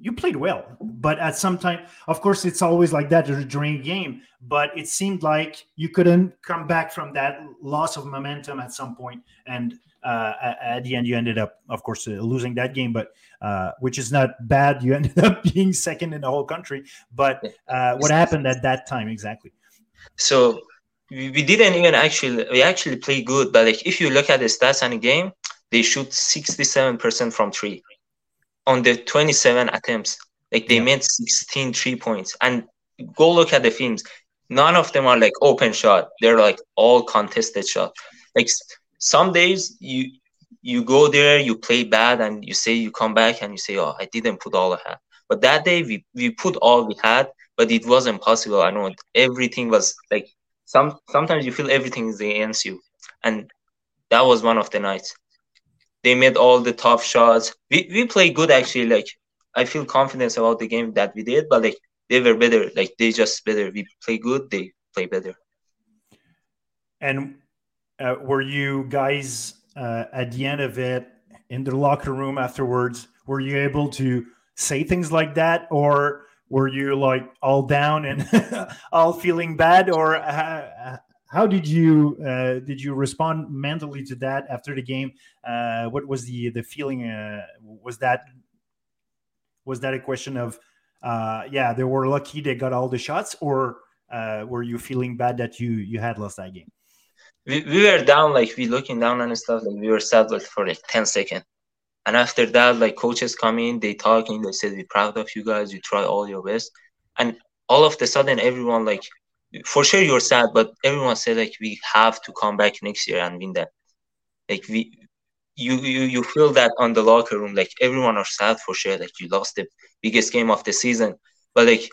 you played well, but at some time, of course, it's always like that during a game. But it seemed like you couldn't come back from that loss of momentum at some point, and uh, at the end, you ended up, of course, uh, losing that game. But uh, which is not bad. You ended up being second in the whole country. But uh, what happened at that time exactly? So we, we didn't even actually we actually play good, but like if you look at the stats in the game, they shoot sixty seven percent from three on the 27 attempts. Like they yeah. made 16 three points. And go look at the films. None of them are like open shot. They're like all contested shot. Like some days you you go there, you play bad, and you say you come back and you say, "Oh, I didn't put all I had." But that day we we put all we had, but it wasn't possible. I know everything was like some sometimes you feel everything is against you, and that was one of the nights. They made all the tough shots. We we play good actually. Like I feel confidence about the game that we did, but like they were better. Like they just better. We play good. They play better. And uh, were you guys uh, at the end of it in the locker room afterwards? Were you able to say things like that, or were you like all down and all feeling bad, or uh, how did you uh, did you respond mentally to that after the game? Uh, what was the the feeling? Uh, was that was that a question of uh, yeah they were lucky they got all the shots, or uh, were you feeling bad that you you had lost that game? We, we were down like we looking down and stuff like we were sad like for like 10 seconds and after that like coaches come in they talking they said we're proud of you guys you try all your best and all of the sudden everyone like for sure you're sad, but everyone said like we have to come back next year and win that. Like we, you you you feel that on the locker room. Like everyone are sad for sure. Like you lost the biggest game of the season, but like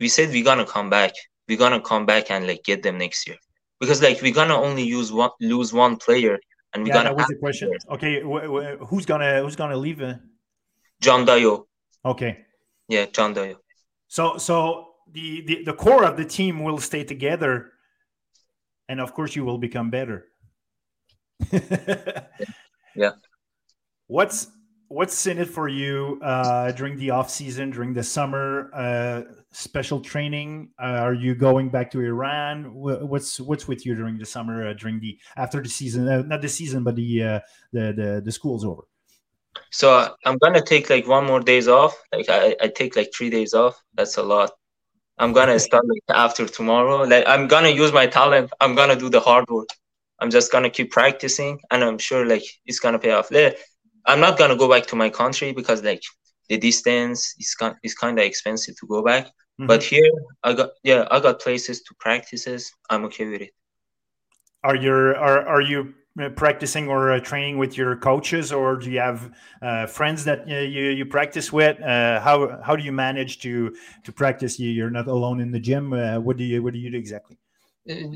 we said we're gonna come back. We're gonna come back and like get them next year because like we're gonna only use one lose one player and we're yeah, gonna. That was the question. Okay, who's gonna who's gonna leave? Uh? John Dayo. Okay. Yeah, John Dayo. So so the, the the core of the team will stay together. And of course you will become better. Yeah. What's what's in it for you uh, during the off season during the summer uh, special training? Uh, are you going back to iran? What's what's with you during the summer uh, during the after the season uh, not the season but the, uh, the the the school's over? So i'm gonna take like one more days off. Like I, I take like three days off. That's a lot I'm gonna start like after tomorrow. Like I'm gonna use my talent. I'm gonna do the hard work. I'm just gonna keep practicing, and I'm sure like it's gonna pay off. I'm not gonna go back to my country because like the distance is kind is kind of expensive to go back. Mm-hmm. But here, I got yeah, I got places to practices. I'm okay with it. Are you are are you practicing or uh, training with your coaches, or do you have uh, friends that uh, you you practice with? Uh, how how do you manage to to practice? You're not alone in the gym. Uh, what do you what do you do exactly?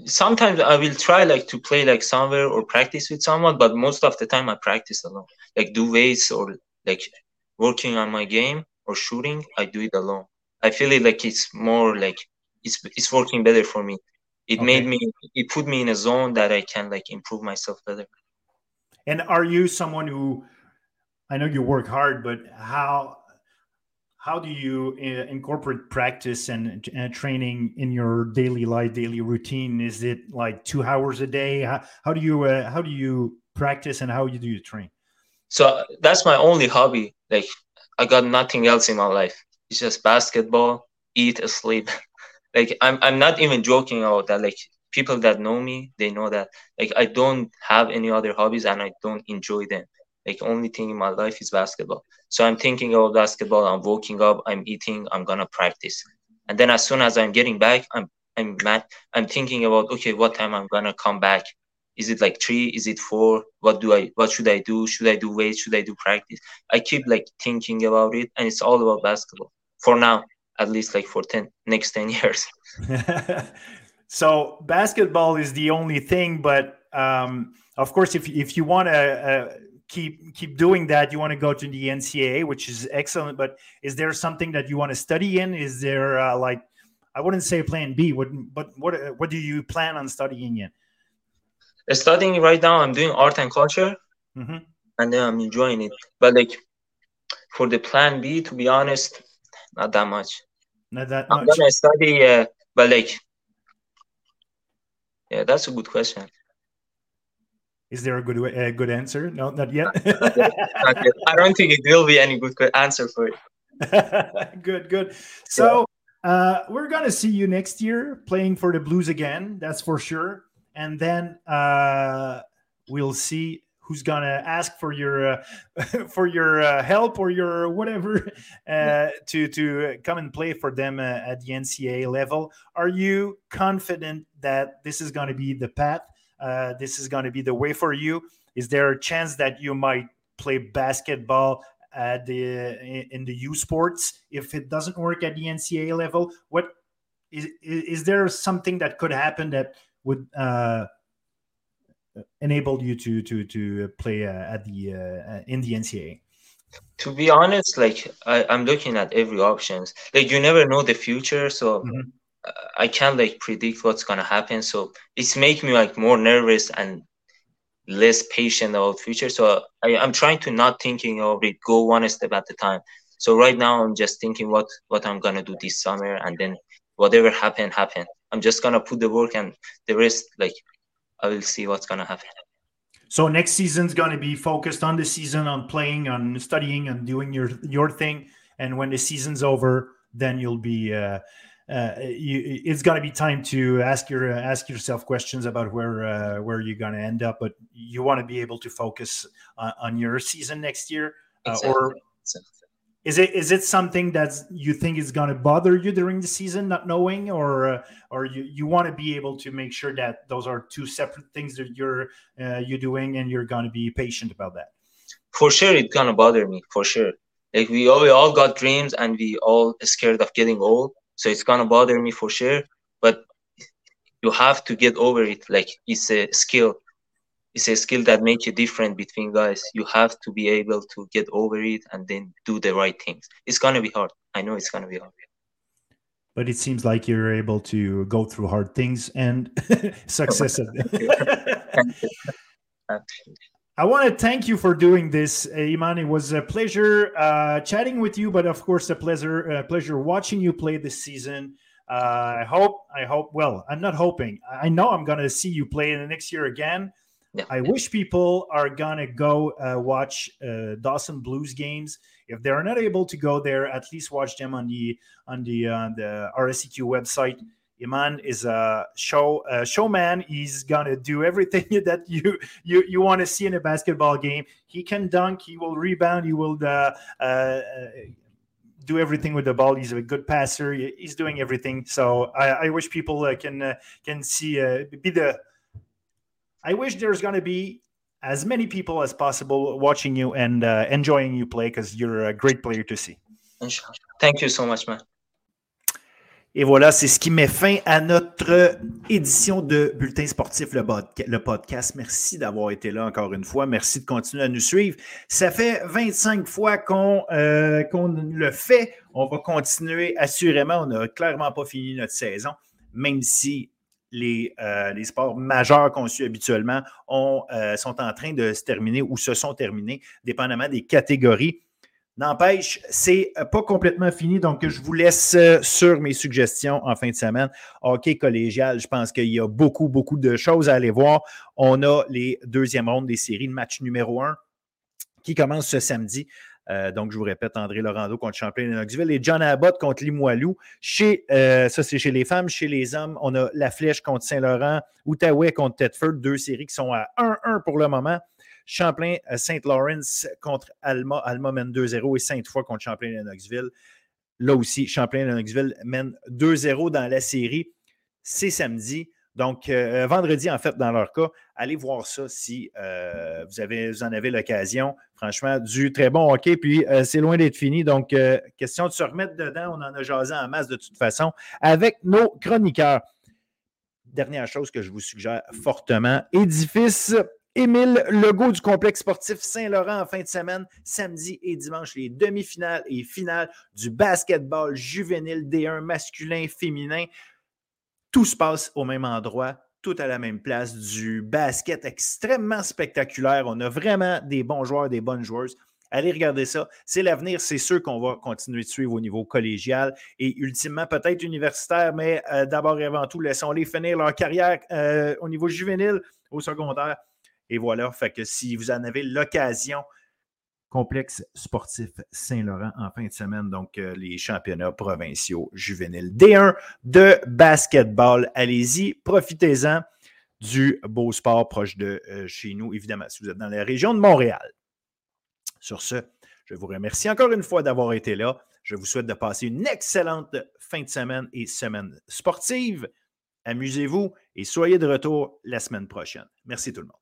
Sometimes I will try like to play like somewhere or practice with someone, but most of the time I practice alone. Like do weights or like working on my game or shooting, I do it alone. I feel it like it's more like it's it's working better for me it okay. made me it put me in a zone that i can like improve myself better and are you someone who i know you work hard but how how do you uh, incorporate practice and, and, training in your daily life daily routine is it like two hours a day how, how do you uh, how do you practice and how you do you train So that's my only hobby. Like I got nothing else in my life. It's just basketball, eat, sleep. like I'm I'm not even joking about that. Like people that know me, they know that like I don't have any other hobbies and I don't enjoy them. Like only thing in my life is basketball. So I'm thinking about basketball. I'm waking up. I'm eating. I'm gonna practice. And then as soon as I'm getting back, I'm I'm mad. I'm thinking about okay, what time I'm gonna come back. Is it like three? Is it four? What do I? What should I do? Should I do weight? Should I do practice? I keep like thinking about it, and it's all about basketball for now, at least like for ten next ten years. so basketball is the only thing, but um, of course, if if you want to. Uh, keep keep doing that you want to go to the ncaa which is excellent but is there something that you want to study in is there uh, like i wouldn't say plan b what, but what what do you plan on studying in studying right now i'm doing art and culture mm-hmm. and then i'm enjoying it but like for the plan b to be honest not that much not that i'm gonna study uh, like yeah that's a good question is there a good a good answer? No, not yet. not yet. I don't think it will be any good answer for it. good, good. So uh, we're gonna see you next year playing for the Blues again. That's for sure. And then uh, we'll see who's gonna ask for your uh, for your uh, help or your whatever uh, to to come and play for them uh, at the NCAA level. Are you confident that this is going to be the path uh, this is going to be the way for you? Is there a chance that you might play basketball at the in the U Sports if it doesn't work at the NCAA level? What is is there something that could happen that would uh, enable you to to to play uh, at the uh, in the NCAA? To be honest, like I, am looking at every options. Like you never know the future, so mm-hmm. I can't like predict what's gonna happen. So it's making me like more nervous and less patient about future. So I, I'm trying to not thinking of it, go one step at a time. So right now I'm just thinking what what I'm gonna do this summer, and then whatever happen, happen. I'm just gonna put the work, and the rest, like I will see what's gonna happen. So next season's gonna be focused on the season, on playing, on studying, and doing your your thing. And when the season's over, then you'll be. Uh, uh, you, it's going to be time to ask your uh, ask yourself questions about where uh, where you're going to end up. But you want to be able to focus on, on your season next year, uh, exactly. or is it is it something that you think is going to bother you during the season, not knowing, or uh, or you, you want to be able to make sure that those are two separate things that you're uh, you're doing, and you're going to be patient about that. For sure, it's gonna bother me. For sure, like we all we all got dreams, and we all scared of getting old so it's gonna bother me for sure but you have to get over it like it's a skill it's a skill that makes you different between guys you have to be able to get over it and then do the right things it's gonna be hard i know it's gonna be hard but it seems like you're able to go through hard things and success I want to thank you for doing this, Iman. It was a pleasure uh, chatting with you, but of course, a pleasure, uh, pleasure watching you play this season. Uh, I hope, I hope. Well, I'm not hoping. I know I'm going to see you play in the next year again. I wish people are gonna go uh, watch uh, Dawson Blues games. If they're not able to go there, at least watch them on the on the uh, the RSEQ website. Iman is a show a showman. He's gonna do everything that you you you want to see in a basketball game. He can dunk. He will rebound. He will uh, uh, do everything with the ball. He's a good passer. He's doing everything. So I, I wish people uh, can uh, can see uh, be the. I wish there's gonna be as many people as possible watching you and uh, enjoying you play because you're a great player to see. Thank you so much, man. Et voilà, c'est ce qui met fin à notre édition de Bulletin sportif, le, podcast. Merci d'avoir été là encore une fois. Merci de continuer à nous suivre. Ça fait 25 fois euh, qu'on le fait. On va continuer assurément. On n'a clairement pas fini notre saison, même si les, euh, les sports majeurs qu'on suit habituellement euh, sont en train de se terminer ou se sont terminés, dépendamment des catégories. N'empêche, c'est euh, pas complètement fini, donc je vous laisse sur mes suggestions en fin de semaine. Hockey collégial, je pense qu'il y a beaucoup, beaucoup de choses à aller voir. On a les deuxièmes rondes des séries, le match numéro un qui commence ce samedi. Euh, donc, je vous répète, André Laurando contre Champlain Knoxville et John Abbott contre Limoilou. Chez, euh, ça, c'est chez les femmes. Chez les hommes, on a La Flèche contre Saint-Laurent, Outaouais contre Tedford, deux séries qui sont à 1-1 pour le moment. Champlain, euh, Saint Lawrence contre Alma. Alma mène 2-0 et Sainte-Foy contre Champlain Knoxville. Là aussi, Champlain Knoxville mène 2-0 dans la série. C'est samedi. Donc, euh, vendredi, en fait, dans leur cas, allez voir ça si euh, vous, en avez l'occasion. Franchement, du très bon hockey. Puis, euh, c'est loin d'être fini. Donc, question de se remettre dedans. On en a jasé en masse de toute façon avec nos chroniqueurs. Dernière chose que je vous suggère fortement édifice. Émile Legault du complexe sportif Saint-Laurent en fin de semaine, samedi et dimanche, les demi-finales et finales du basketball juvénile D1 masculin, féminin. Tout se passe au même endroit, tout à la même place, du basket extrêmement spectaculaire. On a vraiment des bons joueurs, des bonnes joueuses. Allez regarder ça. C'est l'avenir. C'est sûr qu'on va continuer de suivre au niveau collégial et ultimement peut-être universitaire, mais euh, d'abord et avant tout, laissons-les finir leur carrière euh, au niveau juvénile, au secondaire. Et voilà. Fait que si vous en avez l'occasion, complexe sportif Saint-Laurent en fin de semaine, donc euh, les championnats provinciaux juvéniles D1 de basketball. Allez-y, profitez-en du beau sport proche de euh, chez nous, évidemment, si vous êtes dans la région de Montréal. Sur ce, je vous remercie encore une fois d'avoir été là. Je vous souhaite de passer une excellente fin de semaine et semaine sportive. Amusez-vous et soyez de retour la semaine prochaine. Merci tout le monde.